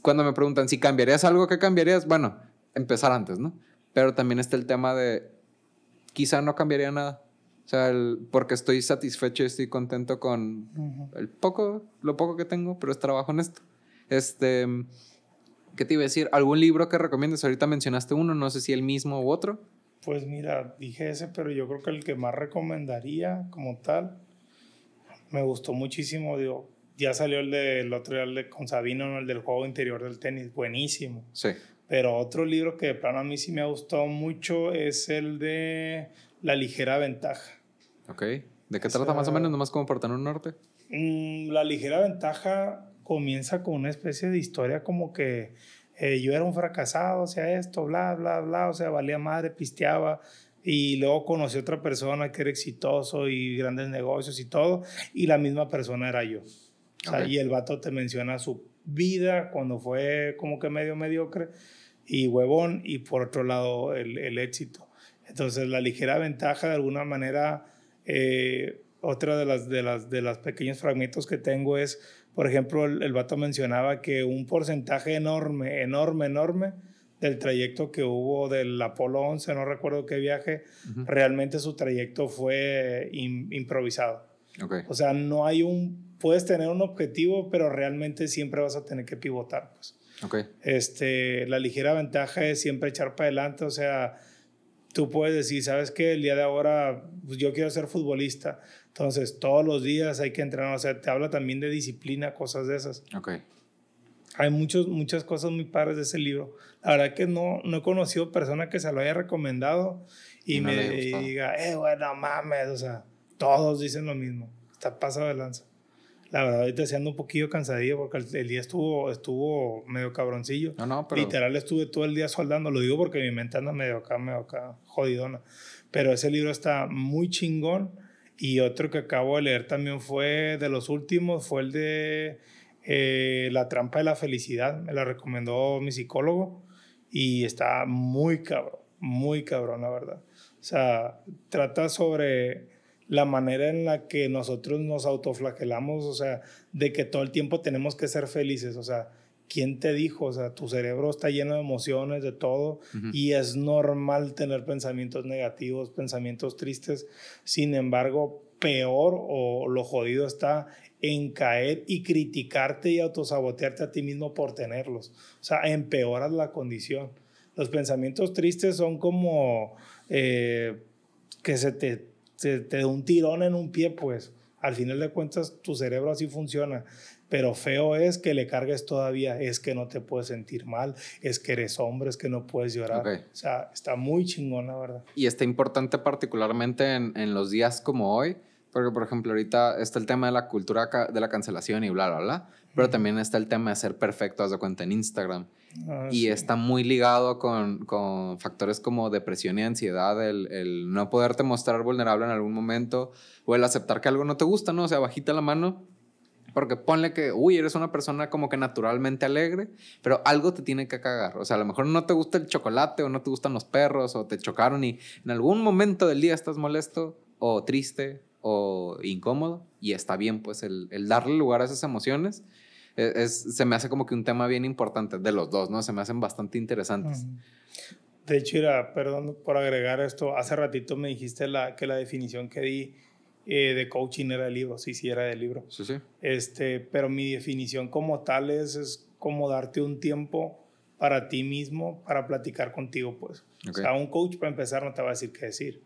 cuando me preguntan si cambiarías algo, ¿qué cambiarías? Bueno, empezar antes, ¿no? Pero también está el tema de quizá no cambiaría nada. O sea, el, porque estoy satisfecho y estoy contento con uh -huh. el poco, lo poco que tengo, pero es trabajo en esto. Este, ¿qué te iba a decir? ¿Algún libro que recomiendes? Ahorita mencionaste uno, no sé si el mismo u otro. Pues mira, dije ese, pero yo creo que el que más recomendaría como tal, me gustó muchísimo, digo, ya salió el del otro día, el de con Sabino, ¿no? el del juego interior del tenis, buenísimo. Sí. Pero otro libro que de plano a mí sí me ha gustado mucho es el de La ligera ventaja. Ok. ¿De qué o trata sea, más o menos? Nomás como para tener un norte. Mmm, la ligera ventaja comienza con una especie de historia como que eh, yo era un fracasado, o sea, esto, bla, bla, bla, o sea, valía madre, pisteaba. Y luego conocí a otra persona que era exitoso y grandes negocios y todo, y la misma persona era yo. O sea, Y el vato te menciona su vida cuando fue como que medio mediocre y huevón, y por otro lado el, el éxito. Entonces, la ligera ventaja de alguna manera, eh, otra de las, de, las, de los pequeños fragmentos que tengo es, por ejemplo, el, el vato mencionaba que un porcentaje enorme, enorme, enorme del trayecto que hubo del Apolo 11, no recuerdo qué viaje, realmente su trayecto fue improvisado. Okay. O sea, no hay un, puedes tener un objetivo, pero realmente siempre vas a tener que pivotar, pues. Okay. Este, la ligera ventaja es siempre echar para adelante, o sea, tú puedes decir, ¿sabes qué? El día de ahora pues yo quiero ser futbolista. Entonces, todos los días hay que entrenar. O sea, te habla también de disciplina, cosas de esas. Ok. Hay muchos, muchas cosas muy padres de ese libro. La verdad que no, no he conocido persona que se lo haya recomendado y, no me diga, eh, bueno, mames. O sea, todos dicen lo mismo. Está pasado de lanza. La verdad, ahorita se ando un poquillo cansadillo porque el, el, día estuvo, estuvo medio cabroncillo. No, no, pero... Literal estuve todo el día soldando. Lo digo porque mi mente anda medio acá, medio acá, jodidona. Pero ese libro está muy chingón. Y otro que acabo de leer también fue de los últimos, fue el de eh, La trampa de la felicidad. Me la recomendó mi psicólogo. Y está muy cabrón, muy cabrón, la verdad. O sea, trata sobre la manera en la que nosotros nos autoflagelamos, o sea, de que todo el tiempo tenemos que ser felices, o sea, ¿quién te dijo? O sea, tu cerebro está lleno de emociones, de todo, uh -huh. y es normal tener pensamientos negativos, pensamientos tristes, sin embargo, peor o lo jodido está en caer y criticarte y autosabotearte a ti mismo por tenerlos, o sea, empeoras la condición. Los pensamientos tristes son como eh, que se te te, te da un tirón en un pie, pues al final de cuentas tu cerebro así funciona. Pero feo es que le cargues todavía, es que no te puedes sentir mal, es que eres hombre, es que no puedes llorar. Okay. O sea, está muy chingón, la verdad. Y está importante particularmente en, en, los días como hoy, porque por ejemplo ahorita está el tema de la cultura de la cancelación y bla, bla, bla, pero también está el tema de ser perfecto, haz de cuenta, en Instagram. Ah, y sí. está muy ligado con, con, factores como depresión y ansiedad, el, el, no poderte mostrar vulnerable en algún momento o el aceptar que algo no te gusta, ¿no? O sea, bajita la mano. Porque ponle que, uy, eres una persona como que naturalmente alegre, pero algo te tiene que cagar. O sea, a lo mejor no te gusta el chocolate o no te gustan los perros o te chocaron y en algún momento del día estás molesto o triste o incómodo y está bien, pues el, el darle lugar a esas emociones es, es, se me hace como que un tema bien importante de los dos, ¿no? Se me hacen bastante interesantes. De hecho, era, perdón por agregar esto, hace ratito me dijiste la, que la definición que di eh, de coaching era el libro, sí, sí, era del libro. Sí, sí. Este, pero mi definición como tal es, es como darte un tiempo para ti mismo, para platicar contigo, pues. Okay. O sea, un coach para empezar no te va a decir qué decir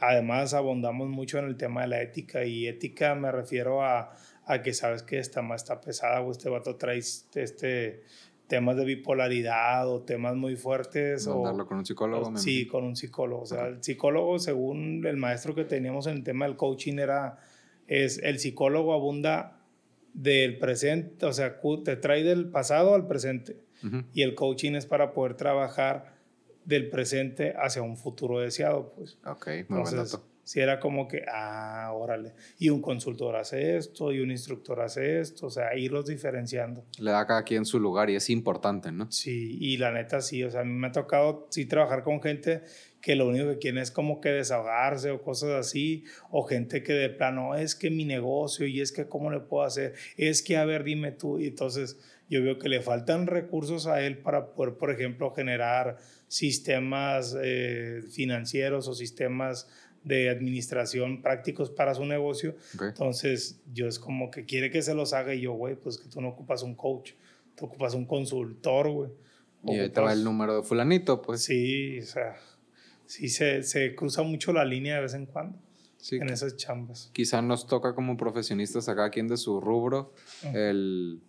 Además, abondamos mucho en el tema de la ética y ética me refiero a, a que sabes que esta más está pesada o este vato trae este, temas de bipolaridad o temas muy fuertes. Mandarlo o, con un psicólogo. O, sí, con un psicólogo. O sea, okay. el psicólogo, según el maestro que teníamos en el tema del coaching, era, es el psicólogo abunda del presente, o sea, te trae del pasado al presente. Uh -huh. Y el coaching es para poder trabajar del presente hacia un futuro deseado, pues. Ok, muy Entonces, buen dato. Si era como que, ah, órale, y un consultor hace esto, y un instructor hace esto, o sea, irlos diferenciando. Le da a cada quien su lugar y es importante, ¿no? Sí, y la neta sí, o sea, a mí me ha tocado sí trabajar con gente que lo único que quiere es como que desahogarse o cosas así, o gente que de plano, es que mi negocio y es que cómo le puedo hacer, es que a ver, dime tú, y entonces yo veo que le faltan recursos a él para poder, por ejemplo, generar sistemas eh, financieros o sistemas de administración prácticos para su negocio. Okay. Entonces, yo es como que quiere que se los haga y yo, güey, pues que tú no ocupas un coach, tú ocupas un consultor, güey. Y ahí te va el número de fulanito, pues. Sí, o sea, sí se, se cruza mucho la línea de vez en cuando. Sí, en esas chambas. Quizá nos toca como profesionistas acá, quien de su rubro, uh -huh. el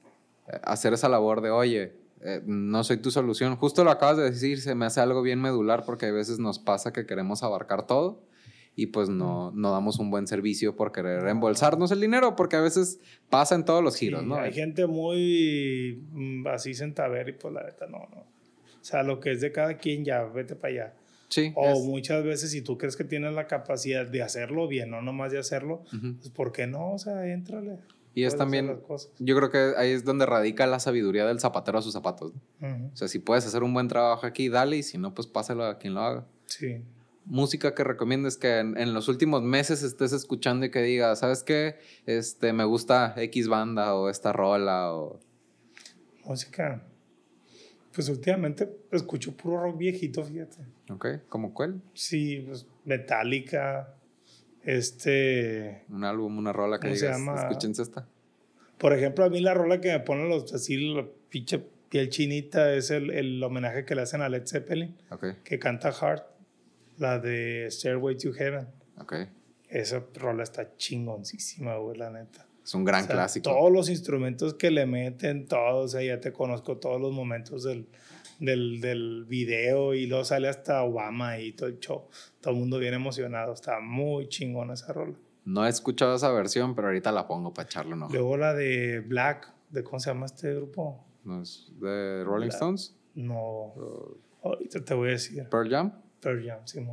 hacer esa labor de, oye, eh, no soy tu solución. Justo lo acabas de decir, se me hace algo bien medular porque a veces nos pasa que queremos abarcar todo y pues no, no damos un buen servicio por querer reembolsarnos el dinero, porque a veces pasa en todos los giros, ¿no? Hay gente muy mm, así ver y pues la neta no, no. O sea, lo que es de cada quien ya, vete para allá. Sí. O muchas veces si tú crees que tienes la capacidad de hacerlo bien, no nomás de hacerlo, pues ¿por qué no? O sea, éntrale. Y es también, yo creo que ahí es donde radica la sabiduría del zapatero a sus zapatos. O sea, si puedes hacer un buen trabajo aquí, dale, y si no, pues pásalo a quien lo haga. Sí. Música que recomiendes que en, los últimos meses estés escuchando y que digas, ¿sabes qué? Este, me gusta X banda o esta rola o... Música. Pues últimamente escucho puro rock viejito, fíjate. Ok, ¿como cuál? Sí, pues Metallica, este. Un álbum, una rola que digas, escúchense esta. Por ejemplo, a mí la rola que me ponen los así, la pinche piel chinita, es el, el, homenaje que le hacen a Led Zeppelin. Que canta Heart, la de Stairway to Heaven. Ok. Esa rola está chingoncísima, güey, la neta. Es un gran clásico. Todos los instrumentos que le meten, todos, o sea, ya te conozco todos los momentos del, del, del video y luego sale hasta Obama y todo el show. Todo el mundo viene emocionado. Está muy chingona esa rola. No he escuchado esa versión, pero ahorita la pongo para echarle un Luego la de Black, de ¿cómo se llama este grupo? ¿No es de Rolling Stones? No. ahorita te voy a decir. ¿Pearl Jam? Pearl Jam, sí.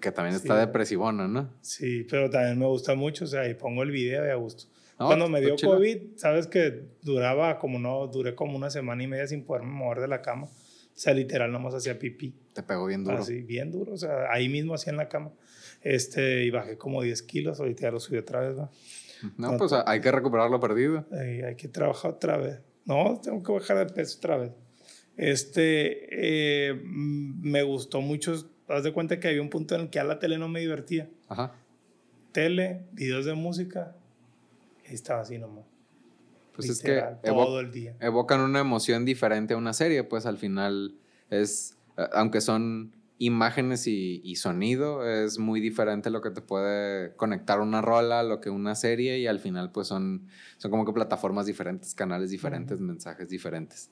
Que también está depresivona, ¿no? Sí, pero también me gusta mucho, o sea, y pongo el video y a gusto. Cuando me dio COVID, sabes que duraba como no, duré como una semana y media sin poderme mover de la cama. O sea, literal, nomás hacía pipí. Te pegó bien duro. Así, bien duro. O sea, ahí mismo hacía en la cama. Este, y bajé como 10 kilos. Ahorita ya lo subí otra vez, ¿no? No, pues hay que recuperar lo perdido. hay que trabajar otra vez. No, tengo que bajar de peso otra vez. Este, eh, me gustó mucho. Haz de cuenta que había un punto en el que a la tele no me divertía. Ajá. Tele, videos de música. Y estaba así nomás. Pues es que todo el día. evocan una emoción diferente a una serie, pues al final es, aunque son imágenes y, sonido, es muy diferente lo que te puede conectar una rola, lo que una serie y al final pues son, son como que plataformas diferentes, canales diferentes, mensajes diferentes.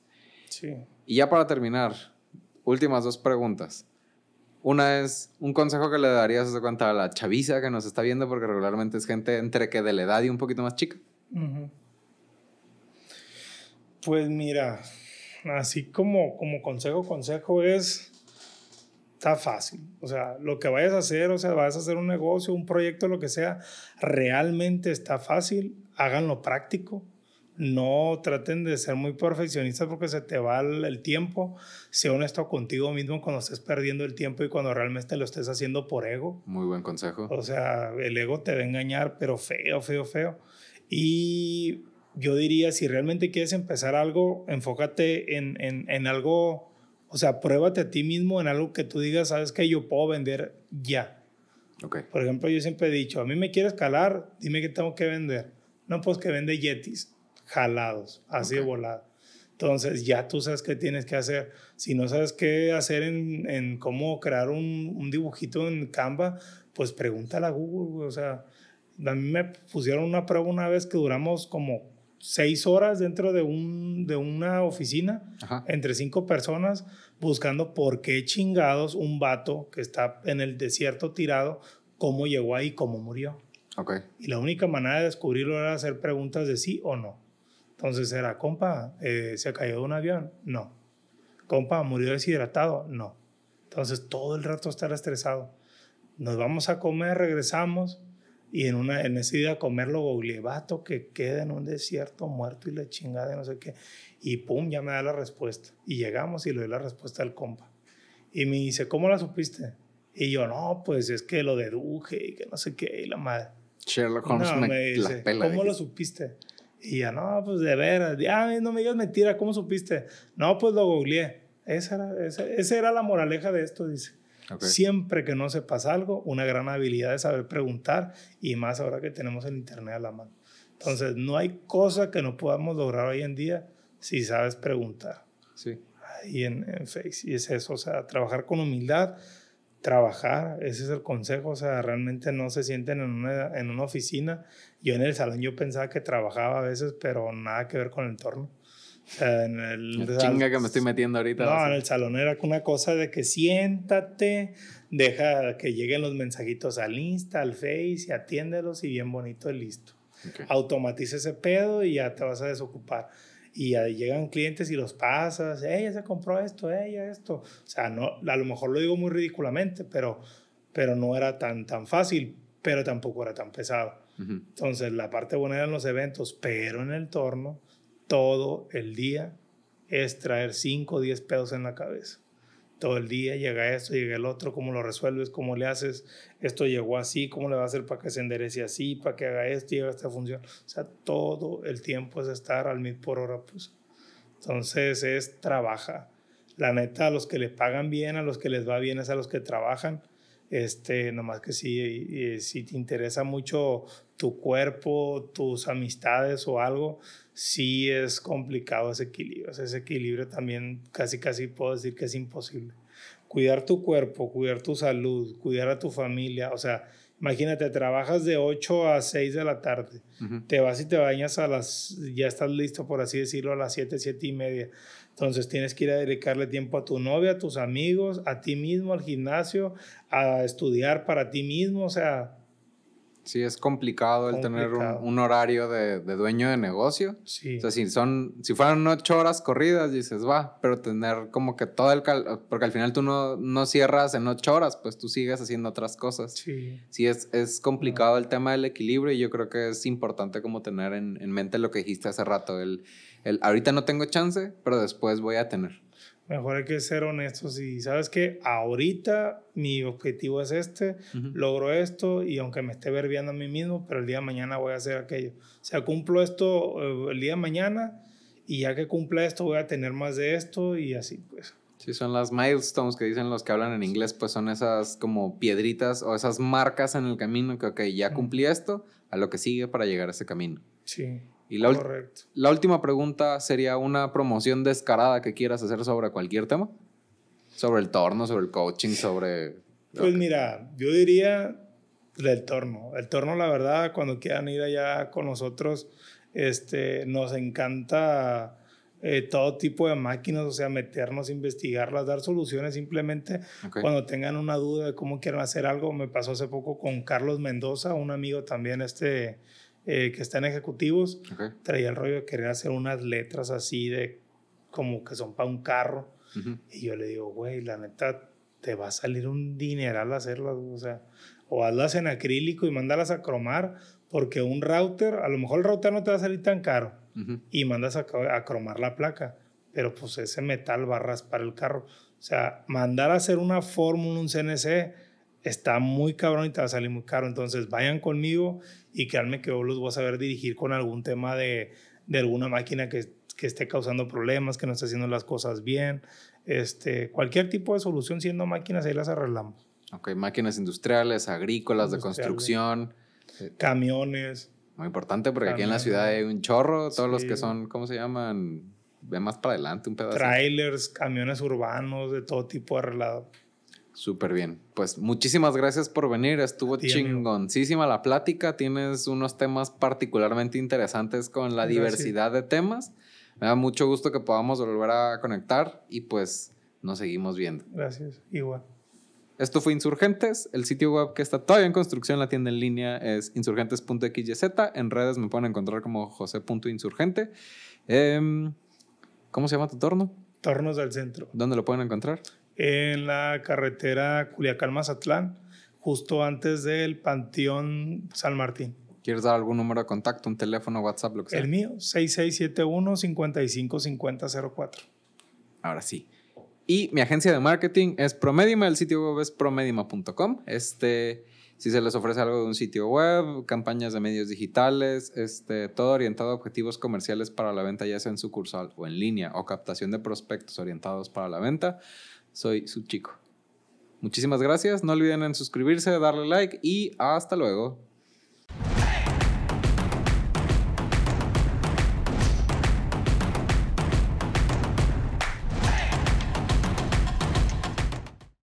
Sí. Y ya para terminar, últimas dos preguntas. Una es un consejo que le darías de cuenta a la chaviza que nos está viendo, porque regularmente es gente entre que de la edad y un poquito más chica. Pues mira, así como, como consejo, consejo es, está fácil. O sea, lo que vayas a hacer, o sea, vayas a hacer un negocio, un proyecto, lo que sea, realmente está fácil, háganlo práctico. No traten de ser muy perfeccionistas porque se te va el, tiempo. Sé honesto contigo mismo cuando estés perdiendo el tiempo y cuando realmente lo estés haciendo por ego. Muy buen consejo. O sea, el ego te va a engañar, pero feo, feo, feo. Y yo diría, si realmente quieres empezar algo, enfócate en, en, en, algo, o sea, pruébate a ti mismo en algo que tú digas, sabes que yo puedo vender ya. Okay. Por ejemplo, yo siempre he dicho, a mí me quieres calar, dime qué tengo que vender. No, pues que vende yetis, jalados, así de volado. Entonces ya tú sabes qué tienes que hacer. Si no sabes qué hacer en, en cómo crear un, un, dibujito en Canva, pues pregúntale a Google. O sea, a mí me pusieron una prueba una vez que duramos como seis horas dentro de, un, de una oficina, entre cinco personas, buscando por qué chingados un vato que está en el desierto tirado, cómo llegó ahí, cómo murió. Okay. Y la única manera de descubrirlo era hacer preguntas de sí o no. Entonces era, compa, eh, ¿se cayó de un avión? No. Compa, ¿murió deshidratado? No. Entonces todo el rato estar estresado. Nos vamos a comer, regresamos, y en, una, en ese día comerlo vato que queda en un desierto muerto y la chingada y no sé qué. Y pum, ya me da la respuesta. Y llegamos y le doy la respuesta al compa. Y me dice, ¿cómo la supiste? Y yo, no, pues es que lo deduje y que no sé qué, y la madre. Sherlock Holmes me, dice, ¿cómo lo supiste? Y ya, no, pues de veras. Ah, no me digas mentira, ¿cómo supiste? No, pues lo googleé. Esa era, esa, esa era la moraleja de esto, dice. Siempre que no sepas algo, una gran habilidad es saber preguntar y más ahora que tenemos el Internet a la mano. Entonces, no hay cosa que no podamos lograr hoy en día si sabes preguntar. Sí. Ahí en, en Face. Y es eso, o sea, trabajar con humildad, trabajar, ese es el consejo, o sea, realmente no se sienten en una, en una oficina. Yo en el salón yo pensaba que trabajaba a veces, pero nada que ver con el entorno. O sea, en el, chinga que me estoy metiendo ahorita. No, en el salón era una cosa de que siéntate, deja que lleguen los mensajitos al Insta, al Face y atiéndelos y bien bonito y listo. Ok. Automatiza ese pedo y ya te vas a desocupar. Y llegan clientes y los pasas, ella se compró esto, ella esto. O sea, no, a lo mejor lo digo muy ridículamente, pero, pero no era tan, tan fácil, pero tampoco era tan pesado. Entonces, la parte buena eran los eventos, pero en el torno, todo el día es traer 5 o 10 pedos en la cabeza. Todo el día llega esto, llega el otro, cómo lo resuelves, cómo le haces, esto llegó así, cómo le va a hacer para que se enderece así, para que haga esto y haga esta función. O sea, todo el tiempo es estar al mil por hora, pues. Entonces, es trabaja. La neta, a los que le pagan bien, a los que les va bien, es a los que trabajan. Este, nomás que si, si te interesa mucho tu cuerpo, tus amistades o algo, sí es complicado ese equilibrio. O sea, ese equilibrio también casi, casi puedo decir que es imposible. Cuidar tu cuerpo, cuidar tu salud, cuidar a tu familia. O sea, imagínate, trabajas de 8 a 6 de la tarde. Te vas y te bañas a las, ya estás listo, por así decirlo, a las 7, 7 y media. Entonces tienes que ir a dedicarle tiempo a tu novia, a tus amigos, a ti mismo, al gimnasio, a estudiar para ti mismo. O sea, Sí, es complicado el tener un, un horario de, de dueño de negocio. sí. O sea, si son, si fueran ocho horas corridas, dices, va, pero tener como que todo el cal, porque al final tú no, no cierras en ocho horas, pues tú sigues haciendo otras cosas. sí. Sí, es, es complicado el tema del equilibrio y yo creo que es importante como tener en, en mente lo que dijiste hace rato, el, el ahorita no tengo chance, pero después voy a tener. Mejor hay que ser honestos y sabes que ahorita mi objetivo es este, logro esto y aunque me esté verbiando a mí mismo, pero el día de mañana voy a hacer aquello. O sea, cumplo esto eh, el día de mañana y ya que cumpla esto voy a tener más de esto y así pues. Sí, son las milestones que dicen los que hablan en inglés, pues son esas como piedritas o esas marcas en el camino que, ok, ya cumplí esto, a lo que sigue para llegar a ese camino. Sí. Y la, ul- correcto. la última pregunta sería una promoción descarada que quieras hacer sobre cualquier tema. Sobre el torno, sobre el coaching, sobre... Pues mira, yo diría del torno. El torno, la verdad, cuando quieran ir allá con nosotros, este, nos encanta eh, todo tipo de máquinas, o sea, meternos, investigarlas, dar soluciones simplemente cuando tengan una duda de cómo quieren hacer algo. Me pasó hace poco con Carlos Mendoza, un amigo también este, eh, que está en ejecutivos. ok. Traía el rollo de querer hacer unas letras así de como que son para un carro. Y yo le digo, güey, la neta, te va a salir un dineral hacerlas, o sea, o hazlas en acrílico y mándalas a cromar, porque un router, a lo mejor el router no te va a salir tan caro, y mandas a, a cromar la placa, pero pues ese metal va a raspar el carro. O sea, mandar a hacer una fórmula, un CNC, está muy cabrón y te va a salir muy caro. Entonces vayan conmigo y créanme que yo los voy a saber dirigir con algún tema de, de alguna máquina que, que esté causando problemas, que no esté haciendo las cosas bien. Este, cualquier tipo de solución siendo máquinas, ahí las arreglamos. Ok, máquinas industriales, agrícolas, de Industriales. construcción. Camiones, Muy importante porque aquí en la ciudad hay un chorro. Todos los Sí. que son, ¿cómo se llaman? Ve más para adelante un pedazo. trailers, camiones urbanos, de todo tipo arreglado. Súper bien. Pues muchísimas gracias por venir. Estuvo amigo. chingoncísima la plática. Tienes unos temas particularmente interesantes con la Gracias. diversidad de temas. Me da mucho gusto que podamos volver a conectar y pues nos seguimos viendo. Gracias, igual. Esto fue Insurgentes. El sitio web que está todavía en construcción, la tienda en línea es insurgentes.xyz. En redes me pueden encontrar como jose.insurgente. Em, ¿Cómo se llama tu torno? Tornos del centro. ¿Dónde lo pueden encontrar? En la carretera Culiacán-Mazatlán, justo antes del Panteón San Martín. ¿Quieres dar algún número de contacto, un teléfono, WhatsApp, lo que sea? El mío, 6671-555004. Ahora sí. Y mi agencia de marketing es Promedima, el sitio web es promedima.com. Este, si se les ofrece algo de un sitio web, campañas de medios digitales, este, todo orientado a objetivos comerciales para la venta, ya sea en sucursal o en línea, o captación de prospectos orientados para la venta, soy su chico. Muchísimas gracias, no olviden en suscribirse, darle like y hasta luego.